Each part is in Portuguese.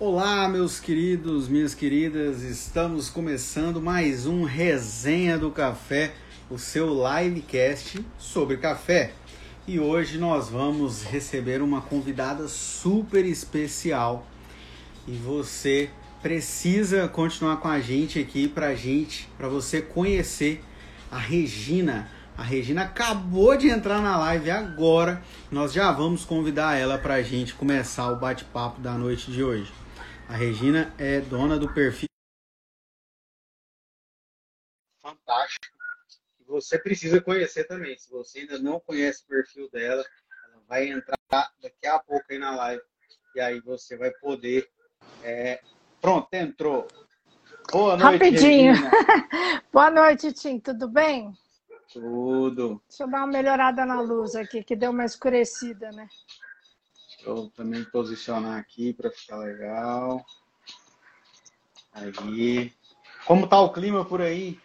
Olá, meus queridos, minhas queridas, estamos começando mais um Resenha do Café, o seu livecast sobre café. E hoje nós vamos receber uma convidada super especial e você precisa continuar com a gente aqui pra gente, para você conhecer a Regina. A Regina acabou de entrar na live agora. Nós já vamos convidar ela para a gente começar o bate-papo da noite de hoje. A Regina é dona do perfil fantástico. Você precisa conhecer também. Se você ainda não conhece o perfil dela, ela vai entrar daqui a pouco aí na live. E aí você vai poder. É... Pronto, entrou. Boa noite. Rapidinho. Boa noite, Tim. Tudo bem? Tudo. Deixa eu dar uma melhorada na luz aqui, que deu uma escurecida, né? Deixa eu também posicionar aqui para ficar legal. Aí. Como tá o clima por aí?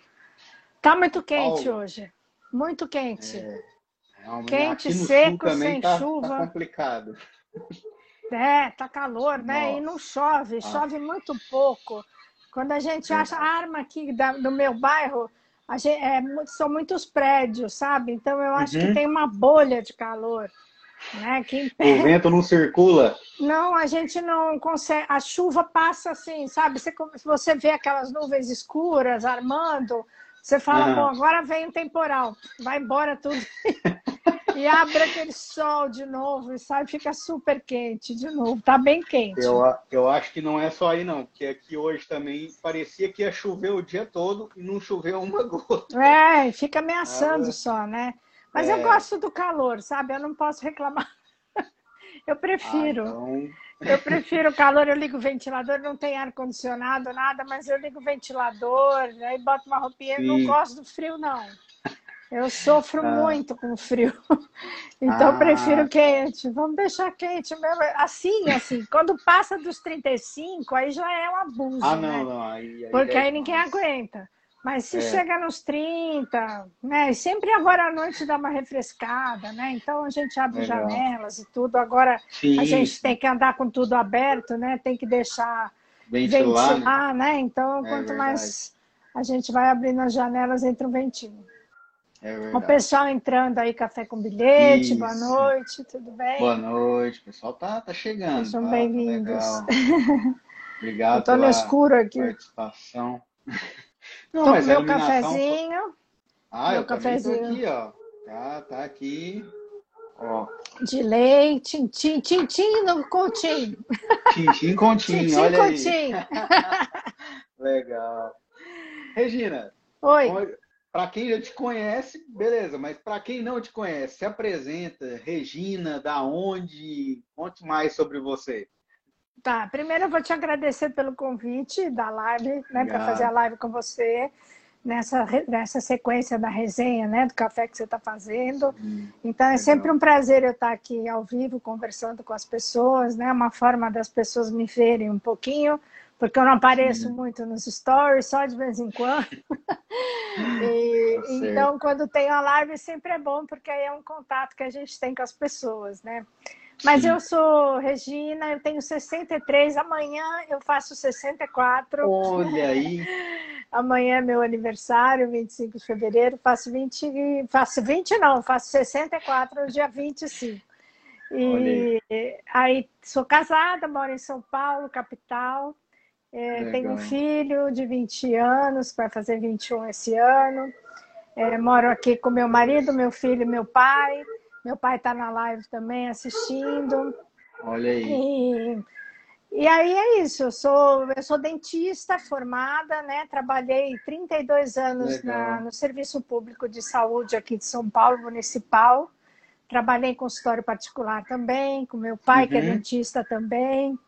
Tá muito quente Paulo. hoje. Muito quente. É, quente, seco, sem tá, chuva. Tá complicado. É, tá calor, né? Nossa. E não chove, ah. chove muito pouco. Quando a gente acha a arma aqui da, do meu bairro, Gente, é, são muitos prédios, sabe? Então eu acho uhum. que tem uma bolha de calor. Né? O vento não circula? Não, a gente não consegue. A chuva passa assim, sabe? Você, você vê aquelas nuvens escuras armando, você fala, bom, agora vem um temporal, vai embora tudo. e abre aquele sol de novo e sai, fica super quente de novo. Tá bem quente. Eu, eu acho que não é só aí, não, porque aqui hoje também parecia que ia chover o dia todo e não choveu uma gota. É, fica ameaçando ah, só, né? Mas é... eu gosto do calor, sabe? Eu não posso reclamar. eu prefiro. Ah, então... Eu prefiro o calor, eu ligo o ventilador, não tem ar-condicionado, nada, mas eu ligo o ventilador, aí boto uma roupinha, Sim. não gosto do frio, não. Eu sofro ah. muito com frio. Então, ah. prefiro quente. Vamos deixar quente mesmo. Assim, assim, quando passa dos 35, aí já é um abuso. Ah, não, né? não. Aí, aí Porque é... aí ninguém aguenta. Mas se é. chega nos 30, né? E sempre agora à noite dá uma refrescada, né? Então a gente abre Legal. janelas e tudo. Agora Sim. a gente tem que andar com tudo aberto, né? Tem que deixar ventilar, ventilar né? né? Então, é quanto verdade. mais a gente vai abrindo as janelas, entra um ventinho. É o pessoal entrando aí, café com bilhete, Isso. boa noite, tudo bem? Boa noite, o pessoal tá, tá chegando. Sejam tá, bem-vindos. Tá Obrigado Estou no escuro aqui. participação. Não, então, meu cafezinho. Ah, meu eu cafezinho. aqui, ó. Tá, tá aqui. Ó. De leite, tintim, tintim no continho. Tintim continho, olha continho. aí. Legal. Regina. Oi. Para quem já te conhece, beleza, mas para quem não te conhece, se apresenta, Regina, da onde? Conte mais sobre você. Tá, primeiro eu vou te agradecer pelo convite da live, né, para fazer a live com você, nessa, nessa sequência da resenha, né, do café que você está fazendo. Hum, então é legal. sempre um prazer eu estar aqui ao vivo conversando com as pessoas, né, uma forma das pessoas me verem um pouquinho, porque eu não apareço Sim. muito nos stories, só de vez em quando. e, tá então, quando tem a live, sempre é bom, porque aí é um contato que a gente tem com as pessoas, né? Mas Sim. eu sou Regina, eu tenho 63, amanhã eu faço 64. Olha aí! amanhã é meu aniversário, 25 de fevereiro, faço 20, faço 20 não, faço 64 no dia 25. E aí. aí sou casada, moro em São Paulo, capital. É, tenho um filho de 20 anos, vai fazer 21 esse ano. É, moro aqui com meu marido, meu filho e meu pai. Meu pai está na live também assistindo. Olha aí. E, e aí é isso, eu sou, eu sou dentista formada, né? Trabalhei 32 anos na, no Serviço Público de Saúde aqui de São Paulo, municipal. Trabalhei em consultório particular também, com meu pai, uhum. que é uhum. dentista também.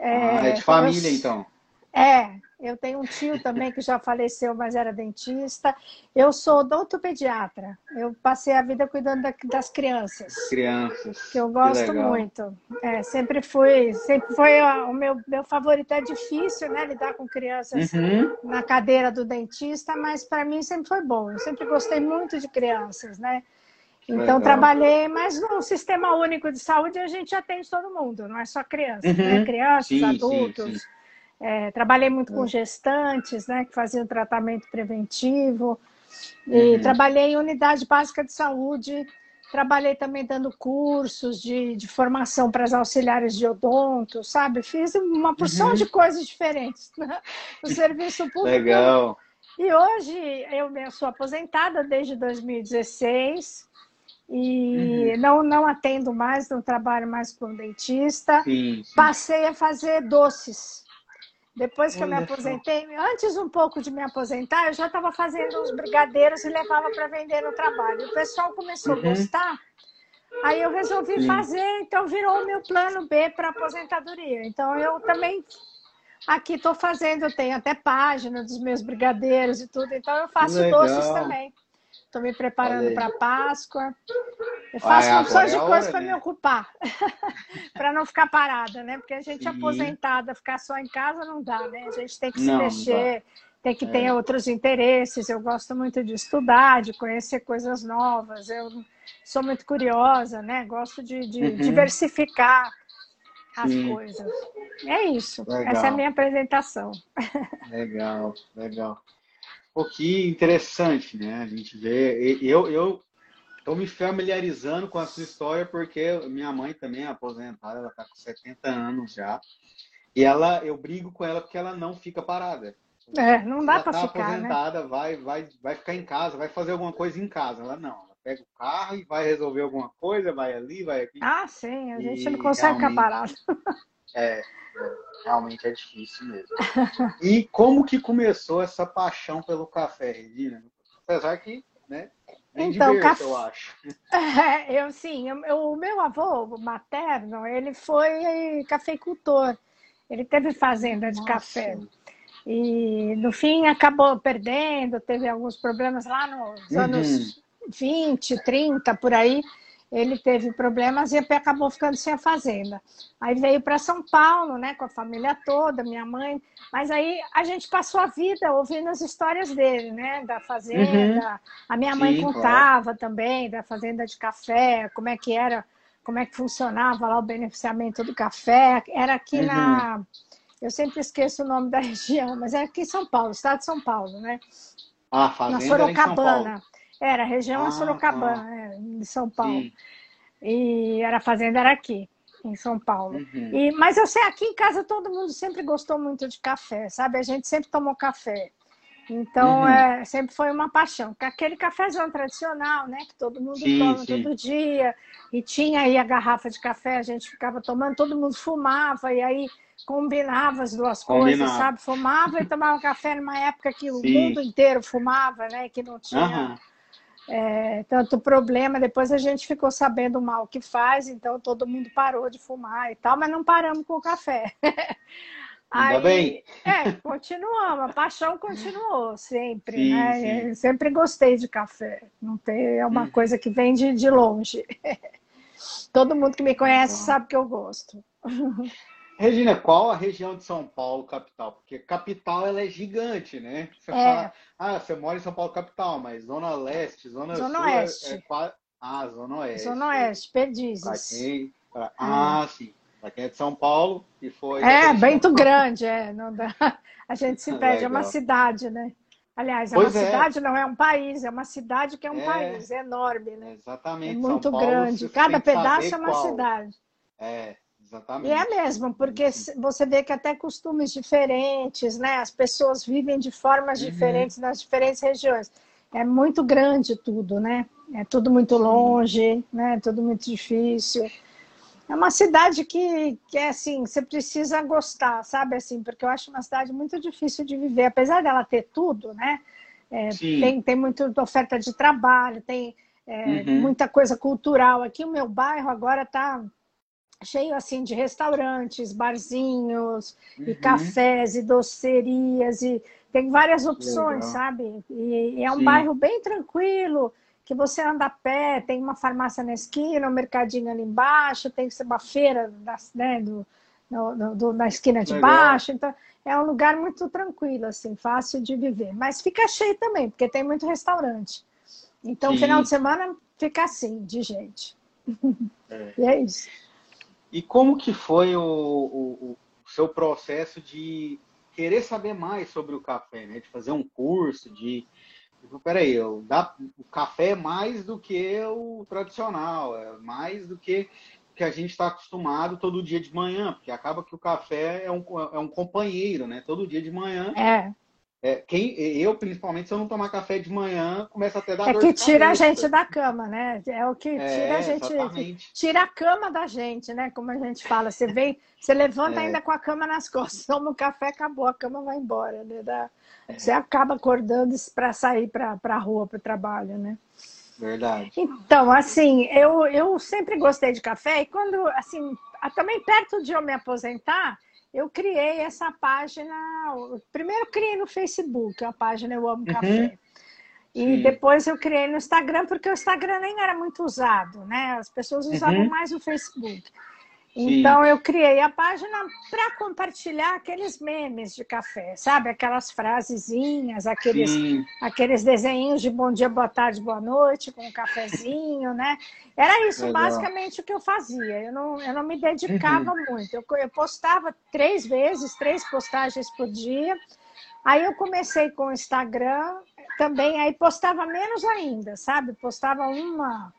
É, ah, é de família, eu, então. É, eu tenho um tio também que já faleceu, mas era dentista. Eu sou odontopediatra. Eu passei a vida cuidando das crianças. Crianças. Que eu gosto que muito. É, sempre fui, sempre foi o meu, meu favorito. É difícil, né, lidar com crianças uhum. na cadeira do dentista, mas para mim sempre foi bom. Eu sempre gostei muito de crianças, né? Então, Legal. trabalhei, mas no Sistema Único de Saúde a gente atende todo mundo, não é só crianças, né? uhum. né? Crianças, sim, adultos. Sim, sim. É, trabalhei muito com é. gestantes, né? Que faziam tratamento preventivo. E uhum. trabalhei em unidade básica de saúde. Trabalhei também dando cursos de, de formação para as auxiliares de odonto, sabe? Fiz uma porção uhum. de coisas diferentes né? no serviço público. Legal. E hoje eu sou aposentada desde 2016 e uhum. não, não atendo mais, não trabalho mais como dentista. Sim, sim. Passei a fazer doces. Depois que Olha eu me aposentei, só. antes um pouco de me aposentar, eu já estava fazendo uns brigadeiros e levava para vender no trabalho. O pessoal começou uhum. a gostar, aí eu resolvi sim. fazer, então virou o meu plano B para aposentadoria. Então eu também aqui estou fazendo, eu tenho até página dos meus brigadeiros e tudo, então eu faço doces também. Estou me preparando para Páscoa. Eu faço Ai, opções de é coisas para me ocupar, para não ficar parada, né? Porque a gente Sim. aposentada, ficar só em casa não dá, né? A gente tem que se não, mexer, tem que é. ter outros interesses. Eu gosto muito de estudar, de conhecer coisas novas. Eu sou muito curiosa, né? Gosto de, de uhum. diversificar as Sim. coisas. É isso. Legal. Essa é a minha apresentação. Legal, legal. Pô, que interessante, né? A gente vê. Eu, eu tô me familiarizando com a sua história porque minha mãe também é aposentada, ela tá com 70 anos já. E ela, eu brigo com ela porque ela não fica parada. É, não dá para tá ficar, né? aposentada, né? vai, vai, vai ficar em casa, vai fazer alguma coisa em casa. Ela não, ela pega o carro e vai resolver alguma coisa, vai ali, vai aqui. Ah, sim, a gente não consegue ficar parado. É, realmente é difícil mesmo. E como que começou essa paixão pelo café, Regina? Apesar que, né, então, diverso, café... eu acho. É, eu sim, eu, o meu avô materno, ele foi cafeicultor. Ele teve fazenda de Nossa. café. E no fim acabou perdendo, teve alguns problemas lá nos uhum. anos 20, 30, por aí ele teve problemas e acabou ficando sem a fazenda. Aí veio para São Paulo, né, com a família toda, minha mãe. Mas aí a gente passou a vida ouvindo as histórias dele, né, da fazenda. Uhum. A minha mãe Sim, contava claro. também da fazenda de café, como é que era, como é que funcionava lá o beneficiamento do café. Era aqui uhum. na eu sempre esqueço o nome da região, mas é aqui em São Paulo, estado de São Paulo, né? Ah, fazenda na Sorocabana. Era, a região ah, Sorocabana, ah. É, de São Paulo. Sim. E era a fazenda era aqui, em São Paulo. Uhum. E, mas eu sei, aqui em casa todo mundo sempre gostou muito de café, sabe? A gente sempre tomou café. Então, uhum. é, sempre foi uma paixão. Aquele cafezão tradicional, né? Que todo mundo sim, toma sim. todo dia. E tinha aí a garrafa de café, a gente ficava tomando, todo mundo fumava, e aí combinava as duas coisas, sabe? Fumava e tomava café numa época que sim. o mundo inteiro fumava, né? Que não tinha... Uhum é, tanto problema. Depois a gente ficou sabendo o mal que faz, então todo mundo parou de fumar e tal, mas não paramos com o café. Ainda Aí, bem. É, continuamos, a paixão continuou sempre, sim, né? Sim. Sempre gostei de café. Não tem, é uma hum. coisa que vem de, de longe. Todo mundo que me conhece sabe que eu gosto. Regina, qual a região de São Paulo capital? Porque capital ela é gigante, né? Você é. fala, ah, você mora em São Paulo capital, mas zona leste, zona, zona sul é- oeste. É, é, ah, zona oeste. Zona oeste, Perdizes. Quem, pra, ah, é. sim. Pra quem é de São Paulo e foi. É, muito grande, é. Não dá. A gente se perde, é uma cidade, né? Aliás, é pois uma é. cidade, não é um país, é uma cidade que é um país, é enorme, né? Exatamente. É muito Paulo, grande. Cada pedaço é uma qual. cidade. É, Exatamente. E é mesmo, porque você vê que até costumes diferentes, né? As pessoas vivem de formas uhum. diferentes nas diferentes regiões. É muito grande tudo, né? É tudo muito Sim. longe, né? Tudo muito difícil. É uma cidade que, que é assim, você precisa gostar, sabe? Assim, porque eu acho uma cidade muito difícil de viver, apesar dela ter tudo, né? É, tem, tem muita oferta de trabalho, tem é, uhum. muita coisa cultural. Aqui o meu bairro agora está cheio assim de restaurantes, barzinhos, uhum. e cafés e docerias e tem várias opções, Legal. sabe? E, e, é um Sim. bairro bem tranquilo, que você anda a pé, tem uma farmácia na esquina, um mercadinho ali embaixo, tem uma feira né, do, no, do, na esquina de Legal. baixo, então é um lugar muito tranquilo, assim, fácil de viver. Mas fica cheio também, porque tem muito restaurante. Então, Sim. final de semana fica assim, de gente. É. E é isso. E como que foi o, o, o, seu processo de querer saber mais sobre o café, né? De fazer um curso, de... Peraí, eu, dá, o café é mais do que o tradicional, é mais do que que a gente está acostumado todo dia de manhã, porque acaba que o café é um, é um companheiro, né? Todo dia de manhã. É. É, quem, eu, principalmente, se eu não tomar café de manhã, começa até a dar É que tira a gente da cama, né? É o que tira é, a gente. Exatamente. Tira a cama da gente, né? Como a gente fala. Você vem, você levanta é. ainda com a cama nas costas, toma um café, acabou, a cama vai embora, né? Da, é. Você acaba acordando para sair para a rua, para o trabalho, né? Verdade. Então, assim, eu, eu sempre gostei de café e quando, assim, também perto de eu me aposentar, eu criei essa página. Primeiro criei no Facebook, a página Eu Amo uhum. Café. E Sim. depois eu criei no Instagram, porque o Instagram nem era muito usado, né? As pessoas usavam uhum. mais o Facebook. Então eu criei a página para compartilhar aqueles memes de café, sabe? Aquelas frasezinhas, aqueles, aqueles desenhos de bom dia, boa tarde, boa noite, com um cafezinho, né? Era isso Legal. basicamente o que eu fazia. Eu não, eu não me dedicava uhum. muito. Eu, eu postava três vezes, três postagens por dia. Aí eu comecei com o Instagram também, aí postava menos ainda, sabe? Postava uma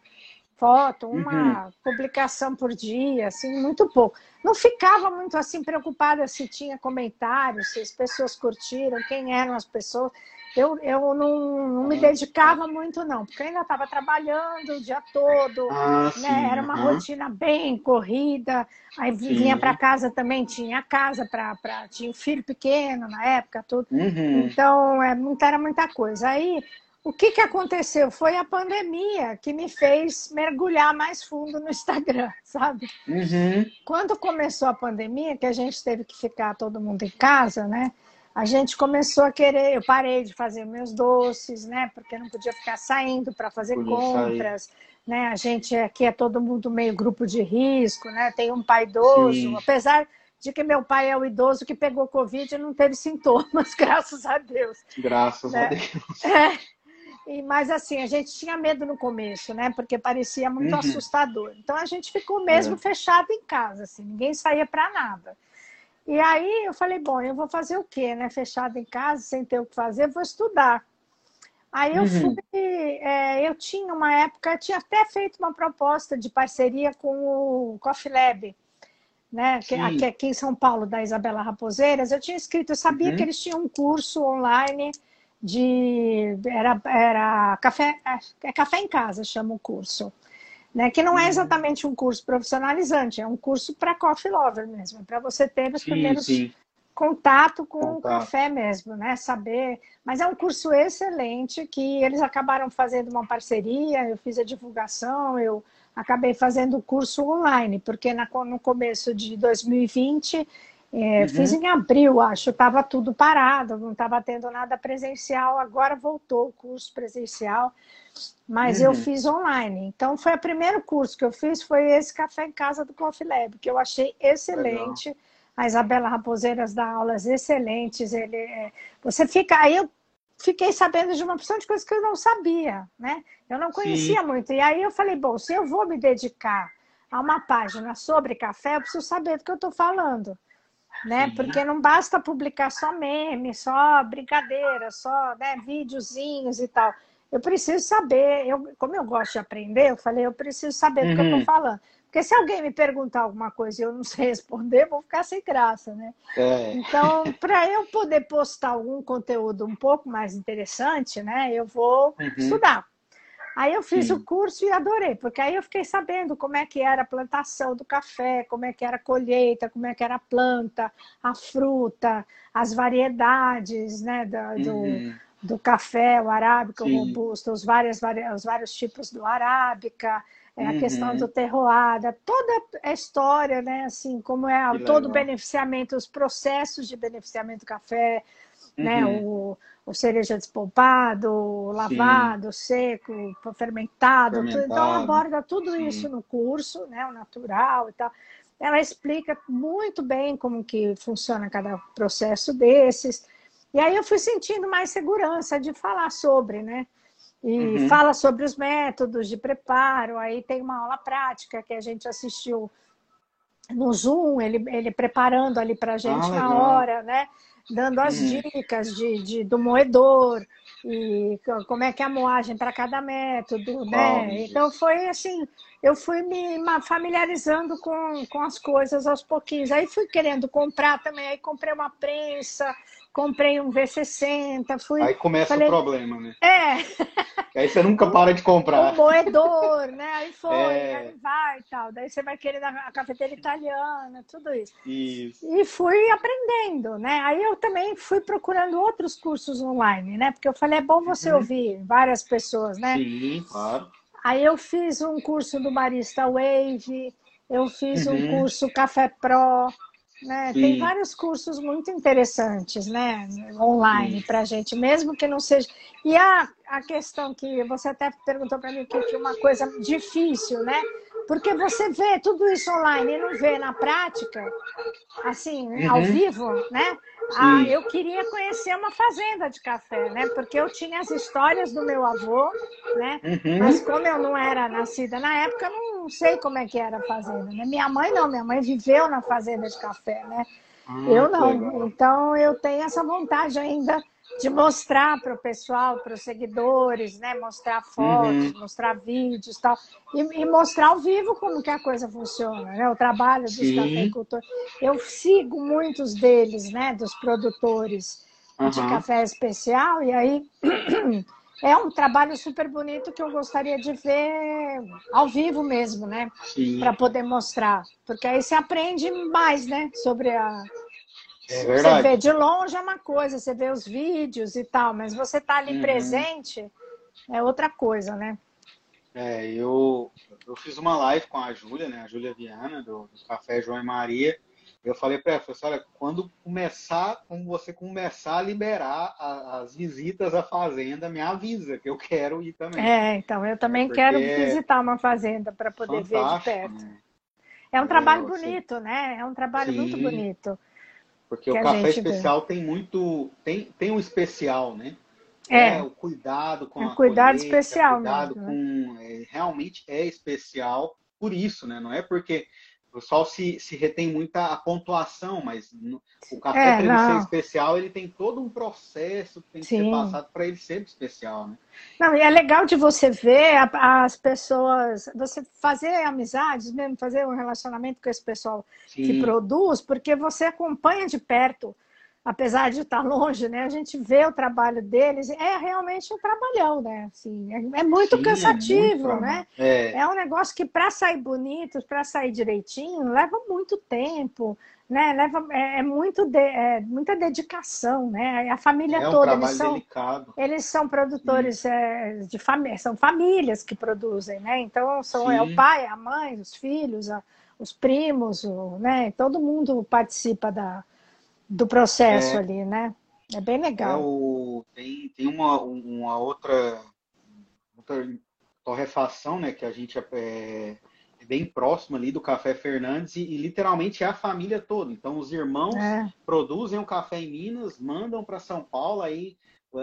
foto, uma uhum. publicação por dia, assim, muito pouco. Não ficava muito assim preocupada se tinha comentários, se as pessoas curtiram, quem eram as pessoas. Eu, eu não, não me dedicava muito, não, porque eu ainda estava trabalhando o dia todo, ah, né? era uma uhum. rotina bem corrida. Aí sim. vinha para casa também, tinha casa, pra, tinha um filho pequeno na época, tudo. Uhum. Então, é, era muita coisa. Aí o que, que aconteceu? Foi a pandemia que me fez mergulhar mais fundo no Instagram, sabe? Uhum. Quando começou a pandemia, que a gente teve que ficar todo mundo em casa, né? A gente começou a querer, eu parei de fazer meus doces, né? Porque não podia ficar saindo para fazer podia compras, sair. né? A gente aqui é todo mundo meio grupo de risco, né? Tem um pai idoso, Sim. apesar de que meu pai é o idoso que pegou Covid e não teve sintomas, graças a Deus. Graças né? a Deus. É. E, mas assim, a gente tinha medo no começo, né? Porque parecia muito uhum. assustador. Então a gente ficou mesmo é. fechado em casa, assim, ninguém saía para nada. E aí eu falei, bom, eu vou fazer o quê, né? Fechado em casa, sem ter o que fazer, vou estudar. Aí eu uhum. fui, é, eu tinha uma época, eu tinha até feito uma proposta de parceria com o Coffee Lab, né? Que, aqui, aqui em São Paulo, da Isabela Raposeiras. Eu tinha escrito, eu sabia uhum. que eles tinham um curso online de era, era café, é, é café em casa, chama o curso. Né? Que não é uhum. exatamente um curso profissionalizante, é um curso para coffee lover mesmo, é para você ter os sim, primeiros sim. contato com contato. o café mesmo, né? Saber. Mas é um curso excelente que eles acabaram fazendo uma parceria, eu fiz a divulgação, eu acabei fazendo o curso online, porque na, no começo de 2020 é, uhum. Fiz em abril, acho, estava tudo parado, não estava tendo nada presencial. Agora voltou o curso presencial, mas uhum. eu fiz online. Então, foi o primeiro curso que eu fiz, foi esse Café em Casa do Coffee Lab, que eu achei excelente. Legal. A Isabela Raposeiras dá aulas excelentes. Ele, é... você fica. Aí eu fiquei sabendo de uma opção de coisas que eu não sabia, né? Eu não conhecia Sim. muito. E aí eu falei, bom, se eu vou me dedicar a uma página sobre café, eu preciso saber do que eu estou falando né? Sim. Porque não basta publicar só meme, só brincadeira, só né, videozinhos e tal. Eu preciso saber, eu, como eu gosto de aprender, eu falei, eu preciso saber uhum. do que eu estou uhum. falando. Porque se alguém me perguntar alguma coisa e eu não sei responder, vou ficar sem graça, né? É. Então, para eu poder postar algum conteúdo um pouco mais interessante, né, eu vou uhum. estudar. Aí eu fiz Sim. o curso e adorei, porque aí eu fiquei sabendo como é que era a plantação do café, como é que era a colheita, como é que era a planta, a fruta, as variedades né, do, uhum. do, café, o arábica, Sim. o robusto, os, várias, os vários tipos do arábica, é, a uhum. questão do terroada, toda a história, né, assim, como é que todo o beneficiamento, os processos de beneficiamento do café, uhum. né, o o cereja despolpado, lavado, Sim. seco, fermentado, fermentado. Então ela aborda tudo Sim. isso no curso, né, o natural e tal. Ela explica muito bem como que funciona cada processo desses. E aí eu fui sentindo mais segurança de falar sobre, né? e uhum. fala sobre os métodos de preparo. Aí tem uma aula prática que a gente assistiu no Zoom, ele, ele preparando ali para a gente ah, na hora, né? Dando as uhum. dicas de, de, do moedor e como é que é a moagem para cada método, né? Oh, então foi assim, eu fui me familiarizando com, com as coisas aos pouquinhos. Aí fui querendo comprar também, aí comprei uma prensa, comprei um V60, fui. Aí começa falei, o problema, né? É. Aí você nunca para de comprar. Um moedor, né? Aí foi, é... aí vai e tal. Daí você vai querer a cafeteira italiana, tudo isso. Isso. E fui aprendendo, né? Aí eu também fui procurando outros cursos online, né? Porque eu falei, é bom você uhum. ouvir várias pessoas, né? Sim, claro. Aí eu fiz um curso do Barista Wave, eu fiz uhum. um curso Café Pro, né? Tem vários cursos muito interessantes, né? Online para a gente, mesmo que não seja. E a, a questão que você até perguntou para mim que é uma coisa difícil, né? Porque você vê tudo isso online e não vê na prática, assim, uhum. ao vivo, né? Ah, eu queria conhecer uma fazenda de café, né? Porque eu tinha as histórias do meu avô, né? Uhum. Mas como eu não era nascida na época, eu não sei como é que era a fazenda, né? Minha mãe não, minha mãe viveu na fazenda de café, né? Ah, eu não. Então eu tenho essa vontade ainda de mostrar para o pessoal, para os seguidores, né? Mostrar fotos, uhum. mostrar vídeos tal, e, e, mostrar ao vivo como que a coisa funciona, né? O trabalho dos Sim. cafeicultores. Eu sigo muitos deles, né? Dos produtores uhum. de café especial, e aí é um trabalho super bonito que eu gostaria de ver ao vivo mesmo, né? Para poder mostrar, porque aí você aprende mais, né? Sobre a é verdade. Você vê de longe é uma coisa, você vê os vídeos e tal, mas você tá ali uhum. presente é outra coisa, né? É, eu, eu fiz uma live com a Júlia, né? A Júlia Viana, do, do, Café João e Maria. Eu falei para ela, falei assim, olha, quando começar, quando você começar a liberar a, as visitas à fazenda, me avisa, que eu quero ir também. É, então, eu também Porque quero visitar uma fazenda para poder ver de perto. Né? É um trabalho é, bonito, né? É um trabalho Sim. muito bonito. Porque o café especial vê. tem muito. Tem, tem um especial, né? É. é o cuidado com é a cuidado colheita, especial cuidado mesmo, né? com é, realmente é especial por isso, né? Não é porque o pessoal se, se retém muito a, pontuação, mas no, o café é, para ele ser especial, ele tem todo um processo que tem Sim. que ser passado para ele ser especial, né? Não, e é legal de você ver as pessoas, você fazer amizades mesmo, fazer um relacionamento com esse pessoal Sim. que produz, porque você acompanha de perto apesar de estar longe, né? A gente vê o trabalho deles, é realmente um trabalhão, né? Assim, é, é muito Sim, cansativo, é muito né? É. é. um negócio que para sair bonito, para sair direitinho, leva muito tempo, né? Leva é, é muito de, é, muita dedicação, né? A família é um toda, eles são delicado. eles são produtores é, de família, são famílias que produzem, né? Então são é o pai, a mãe, os filhos, a, os primos, o, né? Todo mundo participa da do processo é, ali, né? É bem legal. É o, tem, tem uma, uma outra, outra torrefação, né? Que a gente é, é, é bem próximo ali do Café Fernandes e, e, literalmente é a família toda. Então os irmãos é. produzem o café em Minas, mandam para São Paulo, aí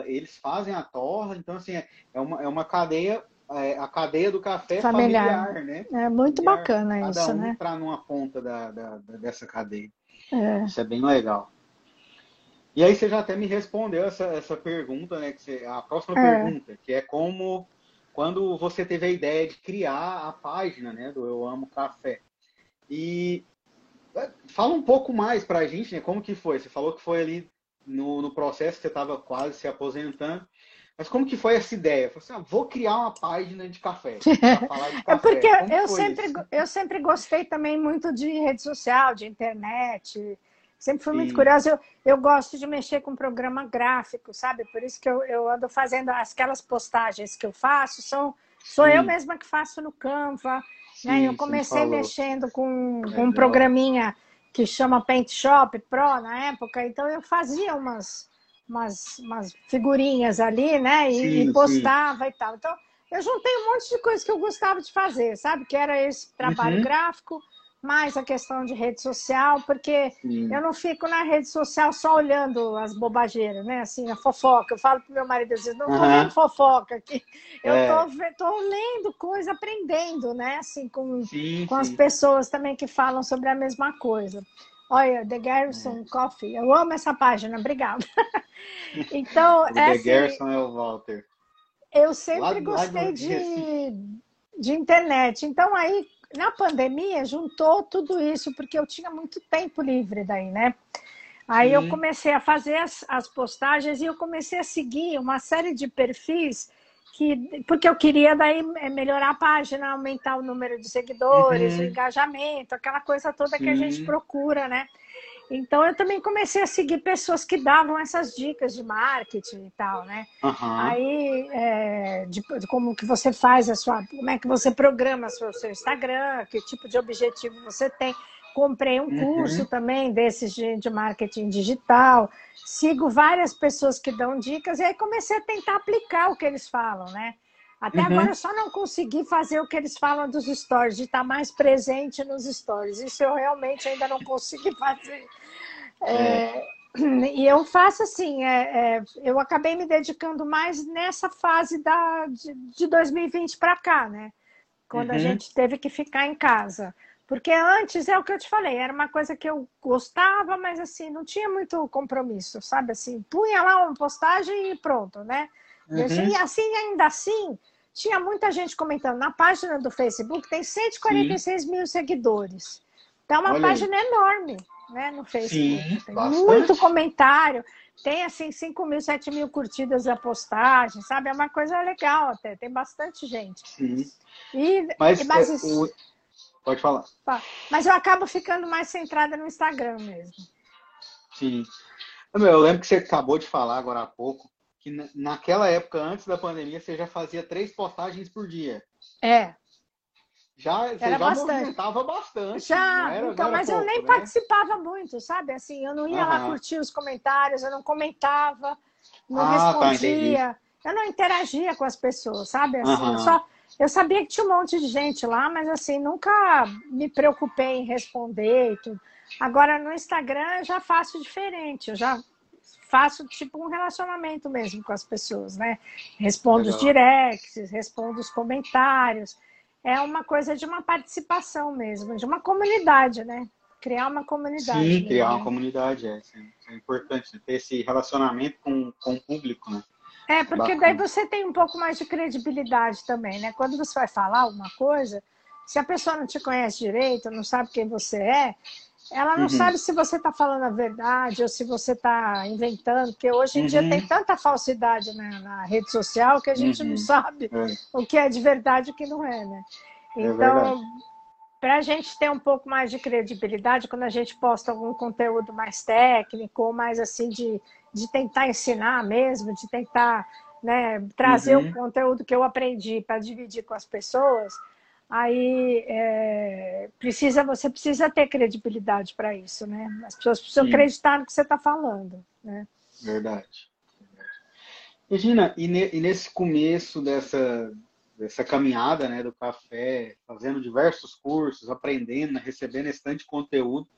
eles fazem a torra. Então assim é, é uma, é uma cadeia é, a cadeia do café familiar, familiar né? É muito familiar, bacana cada isso, um né? entrar numa ponta da, da, dessa cadeia. É. Isso é bem legal. E aí você já até me respondeu essa, essa pergunta, né? Que você, a próxima é. pergunta, que é como quando você teve a ideia de criar a página né, do Eu Amo Café. E é, fala um pouco mais para a gente, né? Como que foi? Você falou que foi ali no, no processo que você estava quase se aposentando. Mas como que foi essa ideia? Falei assim, ah, vou criar uma página de café. De café. É porque eu sempre, eu sempre gostei também muito de rede social, de internet. Sempre fui muito curiosa. Eu, eu gosto de mexer com programa gráfico, sabe? Por isso que eu, eu ando fazendo aquelas postagens que eu faço, são, sou Sim. eu mesma que faço no Canva. Sim, né? Eu comecei mexendo com, com um programinha que chama Paint Shop Pro na época, então eu fazia umas, umas, umas figurinhas ali, né? E, sim, e postava sim. e tal. Então, eu juntei um monte de coisas que eu gostava de fazer, sabe? Que era esse trabalho uhum. gráfico mais a questão de rede social, porque Sim. eu não fico na rede social só olhando as bobageiras, né? Assim, a fofoca. Eu falo pro meu marido vezes, não tô uhum. vendo fofoca aqui. Eu é. tô, tô, lendo coisa, aprendendo, né? Assim, com, sim, com sim. as pessoas também que falam sobre a mesma coisa. Olha, The Garrison é. Coffee. Eu amo essa página, obrigada. então, o é The assim, Garrison é o Walter. Eu sempre lá, gostei lá de, de internet. Então, aí, na pandemia, juntou tudo isso, porque eu tinha muito tempo livre daí, né? Aí eu comecei a fazer as, as postagens e eu comecei a seguir uma série de perfis que, porque eu queria daí é, melhorar a página, aumentar o número de seguidores, uhum. o engajamento, aquela coisa toda Sim. que a gente procura, né? Então eu também comecei a seguir pessoas que davam essas dicas de marketing e tal, né? Uhum. Aí é, de, de, como que você faz a sua, como é que você programa o seu, seu Instagram, que tipo de objetivo você tem. Comprei um uhum. curso também desses de, de marketing digital. Sigo várias pessoas que dão dicas e aí comecei a tentar aplicar o que eles falam, né? Até uhum. agora eu só não consegui fazer o que eles falam dos stories, de estar mais presente nos stories. Isso eu realmente ainda não consegui fazer. É, é. E eu faço assim, é, é, eu acabei me dedicando mais nessa fase da, de, de 2020 para cá, né? Quando uhum. a gente teve que ficar em casa. Porque antes é o que eu te falei, era uma coisa que eu gostava, mas assim, não tinha muito compromisso, sabe? Assim, punha lá uma postagem e pronto, né? Uhum. E assim, ainda assim, tinha muita gente comentando. Na página do Facebook tem 146 Sim. mil seguidores. Então, é uma Olha página aí. enorme, né? No Facebook. Sim, tem bastante. muito comentário. Tem, assim, 5 mil, 7 mil curtidas a postagem, sabe? É uma coisa legal até. Tem bastante gente. Sim. E, mas, mas é, o Pode falar. Mas eu acabo ficando mais centrada no Instagram mesmo. Sim. Eu lembro que você acabou de falar agora há pouco que naquela época, antes da pandemia, você já fazia três postagens por dia. É. Já, você era já bastante. movimentava bastante. Já, era, então, mas pouco, eu nem né? participava muito, sabe? Assim, eu não ia lá curtir os comentários, eu não comentava, não ah, tá, respondia. Tá, eu não interagia com as pessoas, sabe? Assim, só eu sabia que tinha um monte de gente lá, mas assim, nunca me preocupei em responder e tudo. Agora no Instagram eu já faço diferente, eu já faço tipo um relacionamento mesmo com as pessoas, né? Respondo Legal. os directs, respondo os comentários. É uma coisa de uma participação mesmo, de uma comunidade, né? Criar uma comunidade. Sim, criar né? uma comunidade, é, é importante, né? ter esse relacionamento com, com o público, né? É, porque Bacana. daí você tem um pouco mais de credibilidade também, né? Quando você vai falar alguma coisa, se a pessoa não te conhece direito, não sabe quem você é, ela não uhum. sabe se você está falando a verdade ou se você está inventando, porque hoje em uhum. dia tem tanta falsidade na, na, rede social que a gente uhum. não sabe é. o que é de verdade e o que não é, né? É então, é para a gente ter um pouco mais de credibilidade, quando a gente posta algum conteúdo mais técnico ou mais assim de de tentar ensinar mesmo, de tentar né, trazer uhum. o conteúdo que eu aprendi para dividir com as pessoas, aí é, precisa você precisa ter credibilidade para isso, né? As pessoas precisam Sim. acreditar no que você está falando, né? Verdade. Regina, e, ne, e, nesse começo dessa, dessa caminhada né, do café, fazendo diversos cursos, aprendendo, recebendo esse tanto de conteúdo,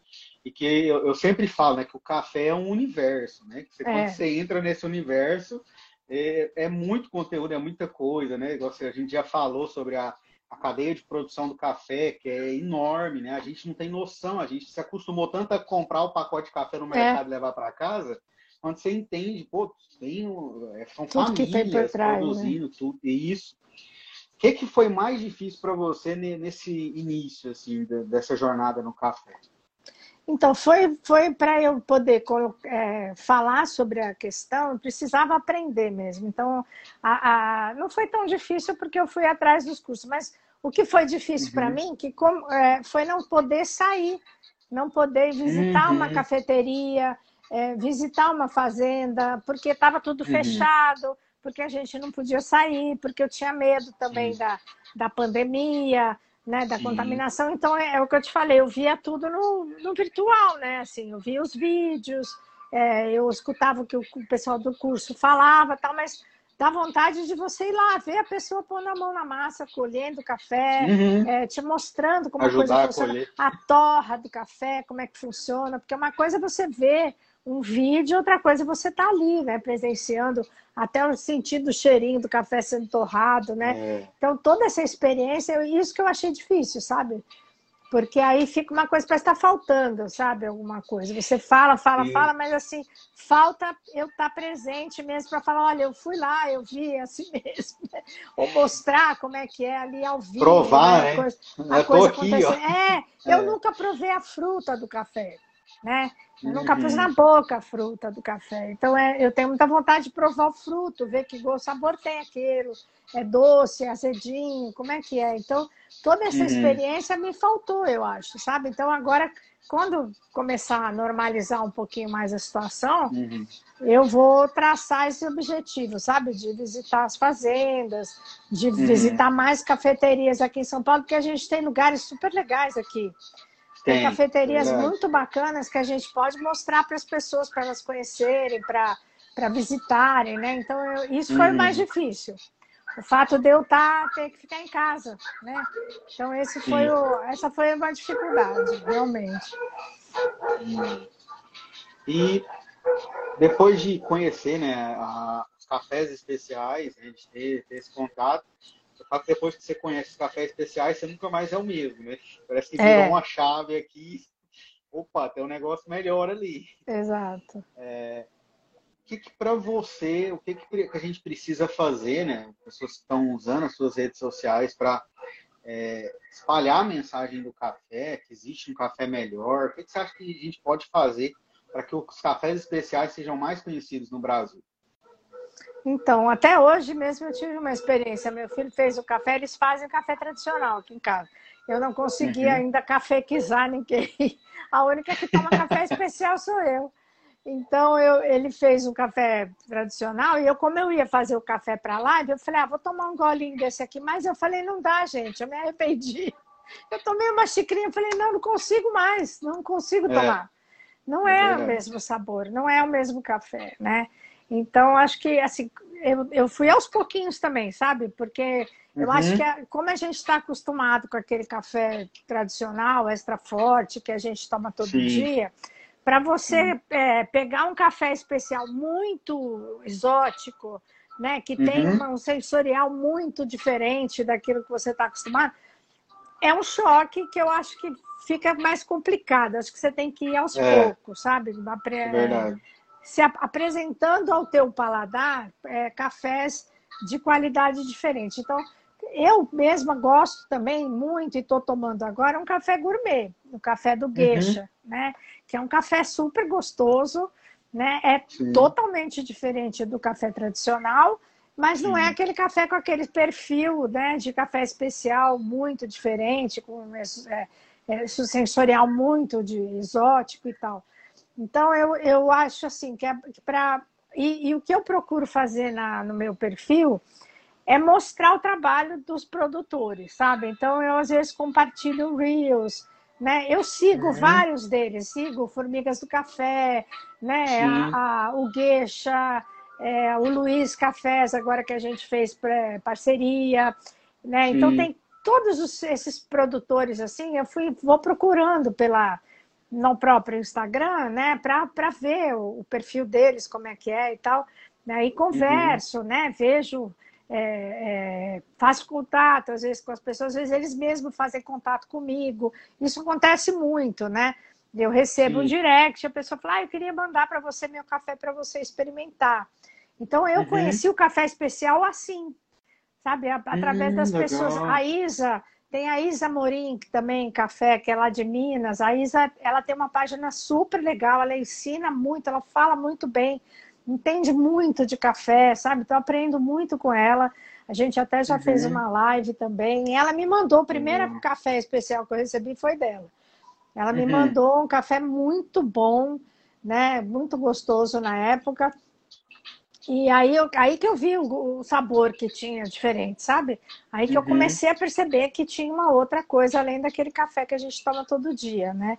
e que eu, eu, sempre falo, né, que o café é um universo, né? Que você, é. quando você entra nesse universo, é, é, muito conteúdo, é muita coisa, né? Igual a gente já falou sobre a, a cadeia de produção do café, que é enorme, né? A gente não tem noção, a gente se acostumou tanto a comprar o pacote de café no mercado é. e levar para casa, quando você entende, pô, tem, é, são tudo famílias trás, né? produzindo né? tudo, e isso. O que, que foi mais difícil para você nesse início, assim, dessa jornada no café? Então, foi, foi para eu poder é, falar sobre a questão, precisava aprender mesmo. Então, a, a, não foi tão difícil porque eu fui atrás dos cursos, mas o que foi difícil uhum. para mim que como, é, foi não poder sair, não poder visitar uhum. uma cafeteria, é, visitar uma fazenda, porque estava tudo uhum. fechado, porque a gente não podia sair, porque eu tinha medo também da, da pandemia né, da Sim. contaminação. Então, é, é, o que eu te falei, eu via tudo no, no virtual, né? Assim, eu via os vídeos, é, eu escutava o que o, o pessoal do curso falava, tal, mas dá vontade de você ir lá, ver a pessoa pondo a mão na massa, colhendo café, uhum. é, te mostrando como Ajudar a coisa funciona. A, a torra do café, como é que funciona, porque uma coisa é você ver um vídeo, outra coisa é você tá ali, né, presenciando até o sentido do cheirinho do café sendo torrado, né? É. Então toda essa experiência, isso que eu achei difícil, sabe? Porque aí fica uma coisa, parece que está faltando, sabe? Alguma coisa. Você fala, fala, fala, mas assim, falta eu estar tá presente mesmo para falar, olha, eu fui lá, eu vi assim mesmo. Ou mostrar como é que é ali ao vivo. Provar, né? A coisa, a coisa aqui, É, eu é. nunca provei a fruta do café, né? Eu nunca pus na boca a fruta do café. Então, é, eu tenho muita vontade de provar o fruto, ver que gosto, sabor tem aquilo. É doce, é azedinho, como é que é? Então, toda essa uhum. experiência me faltou, eu acho, sabe? Então, agora, quando começar a normalizar um pouquinho mais a situação, uhum. eu vou traçar esse objetivo, sabe? De visitar as fazendas, de uhum. visitar mais cafeterias aqui em São Paulo, porque a gente tem lugares super legais aqui. Tem, tem cafeterias verdade. muito bacanas que a gente pode mostrar para as pessoas, para elas conhecerem, para visitarem, né? Então, eu, isso foi o mais uhum. difícil o fato de eu tá, ter que ficar em casa, né? Então esse foi o, essa foi uma dificuldade, realmente. E depois de conhecer, né, a, os cafés especiais, a gente ter, ter esse contato, o fato depois que você conhece os cafés especiais, você nunca mais é o mesmo, né? Parece que virou é. uma chave aqui. Opa, tem um negócio melhor ali. Exato. É, que, que para você, o que, que a gente precisa fazer, né? Pessoas que estão usando as suas redes sociais para é, espalhar a mensagem do café, que existe um café melhor. O que, que você acha que a gente pode fazer para que os cafés especiais sejam mais conhecidos no Brasil? Então, até hoje mesmo eu tive uma experiência. Meu filho fez o café, eles fazem café tradicional aqui em casa. Eu não consegui uhum. ainda cafequizar ninguém. A única que toma café especial sou eu. Então eu, ele fez um café tradicional e eu, como eu ia fazer o café para lá, eu falei, ah, vou tomar um golinho desse aqui, mas eu falei, não dá, gente, eu me arrependi. Eu tomei uma xicrinha, falei, não, não consigo mais, não consigo é. tomar. Não é, é o mesmo sabor, não é o mesmo café, né? Então acho que assim, eu, eu fui aos pouquinhos também, sabe? Porque eu uhum. acho que é, como a gente está acostumado com aquele café tradicional, extra forte, que a gente toma todo Sim. dia para você é, pegar um café especial muito exótico, né, que uhum. tem um sensorial muito diferente daquilo que você está acostumado, é um choque que eu acho que fica mais complicado. Acho que você tem que ir aos é. poucos, sabe? Apre... É verdade. Se ap apresentando ao teu paladar é, cafés de qualidade diferente. Então, eu mesma gosto também muito e estou tomando agora um café gourmet, o café do Geisha, uhum. né? Que é um café super gostoso, né? É Sim. totalmente diferente do café tradicional, mas não é aquele café com aquele perfil, né? De café especial muito diferente, com é, é, sensorial muito de exótico e tal. Então eu, eu acho assim que, é, para e, e, o que eu procuro fazer na, no meu perfil é mostrar o trabalho dos produtores, sabe? Então eu às vezes compartilho reels, né? Eu sigo uhum. vários deles, sigo Formigas do Café, né? A, a, o Gueixa, é, o Luiz Cafés, agora que a gente fez parceria, né? Então Sim. tem todos os, esses produtores assim, eu fui vou procurando pela no próprio Instagram, né? Para ver o, o, perfil deles, como é que é e tal. Né? E converso, uhum. né? Vejo é, é, faço contato, às vezes, com as pessoas, às vezes eles mesmos fazem contato comigo. Isso acontece muito, né? Eu recebo Sim. um direct, a pessoa fala, ah, eu queria mandar para você meu café para você experimentar. Então, eu uhum. conheci o café especial assim, sabe? Através hum, das legal. pessoas. A Isa, tem a Isa Morim, que também café, que é lá de Minas. A Isa, ela tem uma página super legal, ela ensina muito, ela fala muito bem entende muito de café, sabe? Estou aprendendo muito com ela. A gente até já uhum. fez uma live também. Ela me mandou, o primeiro uhum. café especial que eu recebi foi dela. Ela me uhum. mandou um café muito bom, né? Muito gostoso na época. E aí, eu, aí que eu vi o, o sabor que tinha diferente, sabe? Aí que eu uhum. comecei a perceber que tinha uma outra coisa além daquele café que a gente toma todo dia, né?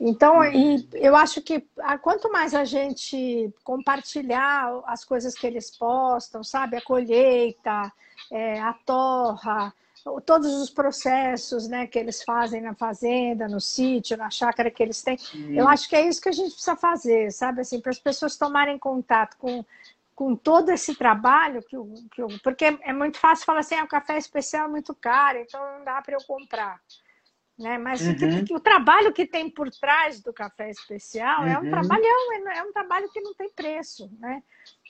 Então, e eu acho que quanto mais a gente compartilhar as coisas que eles postam, sabe? A colheita, é, a torra, todos os processos né, que eles fazem na fazenda, no sítio, na chácara que eles têm. Sim. Eu acho que é isso que a gente precisa fazer, sabe? Assim, para as pessoas tomarem contato com, com todo esse trabalho, que, que, porque é muito fácil falar assim, ah, o café especial é muito caro, então não dá para eu comprar. Né? Mas uhum. o, o, trabalho que tem por trás do café especial uhum. é um uhum. trabalhão, é, é um trabalho que não tem preço. Né?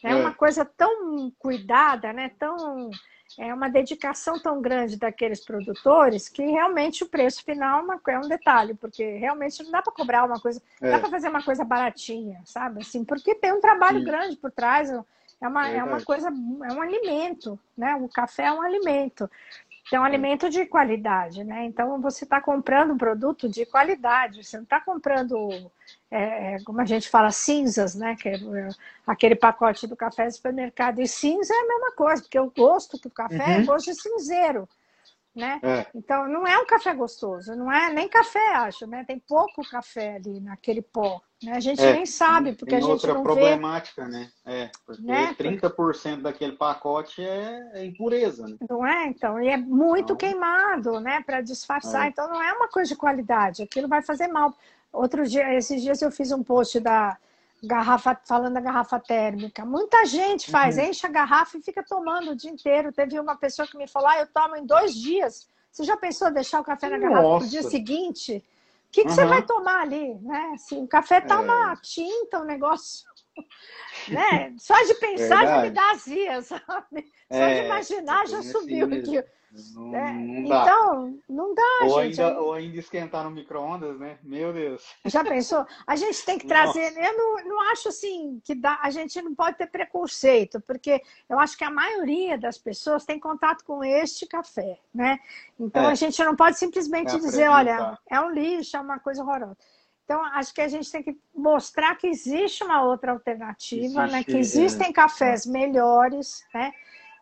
É, é. uma coisa tão cuidada, né? tão é uma dedicação tão grande daqueles produtores que realmente o preço final é, é um detalhe, porque realmente não dá para cobrar uma coisa, é. dá para fazer uma coisa baratinha, sabe? Assim, porque tem um trabalho Sim. grande por trás, é uma, é uma coisa, é um alimento, né? O café é um alimento. É um alimento de qualidade, né? Então você está comprando um produto de qualidade, você não está comprando, é, é, como a gente fala, cinzas, né? Que é, é aquele pacote do café do supermercado. E cinza é a mesma coisa, porque o gosto do café é uhum. é gosto de cinzeiro né? É. Então não é um café gostoso, não é nem café, acho, né? Tem pouco café ali naquele pó. Né? A gente é. nem sabe, porque Tem a gente outra não problemática, vê... né? É, porque né? 30% daquele pacote é, é, impureza, né? Não é? Então, e é muito então... queimado, né? Para disfarçar. É. Então não é uma coisa de qualidade, aquilo vai fazer mal. Outro dia, esses dias eu fiz um post da garrafa, falando da garrafa térmica. Muita gente faz, uhum. enche a garrafa e fica tomando o dia inteiro. Teve uma pessoa que me falou: ah, eu tomo em dois dias. Você já pensou deixar o café na garrafa no dia seguinte? O que, que uhum. você vai tomar ali? Né? Assim, o café tá é. uma tinta, um negócio. Né? Só de pensar Verdade. já me dá azia, sabe? Só é, de imaginar já subiu aqui não, é, não então, não dá, ou gente. Ainda, ou ainda esquentar no micro-ondas, né? Meu Deus. Já pensou? A gente tem que trazer. Nossa. Eu não, não acho assim que dá, a gente não pode ter preconceito, porque eu acho que a maioria das pessoas tem contato com este café, né? Então é. a gente não pode simplesmente é dizer, olha, é um lixo, é uma coisa horrorosa. Então, acho que a gente tem que mostrar que existe uma outra alternativa, existe, né? Que existem cafés melhores, né?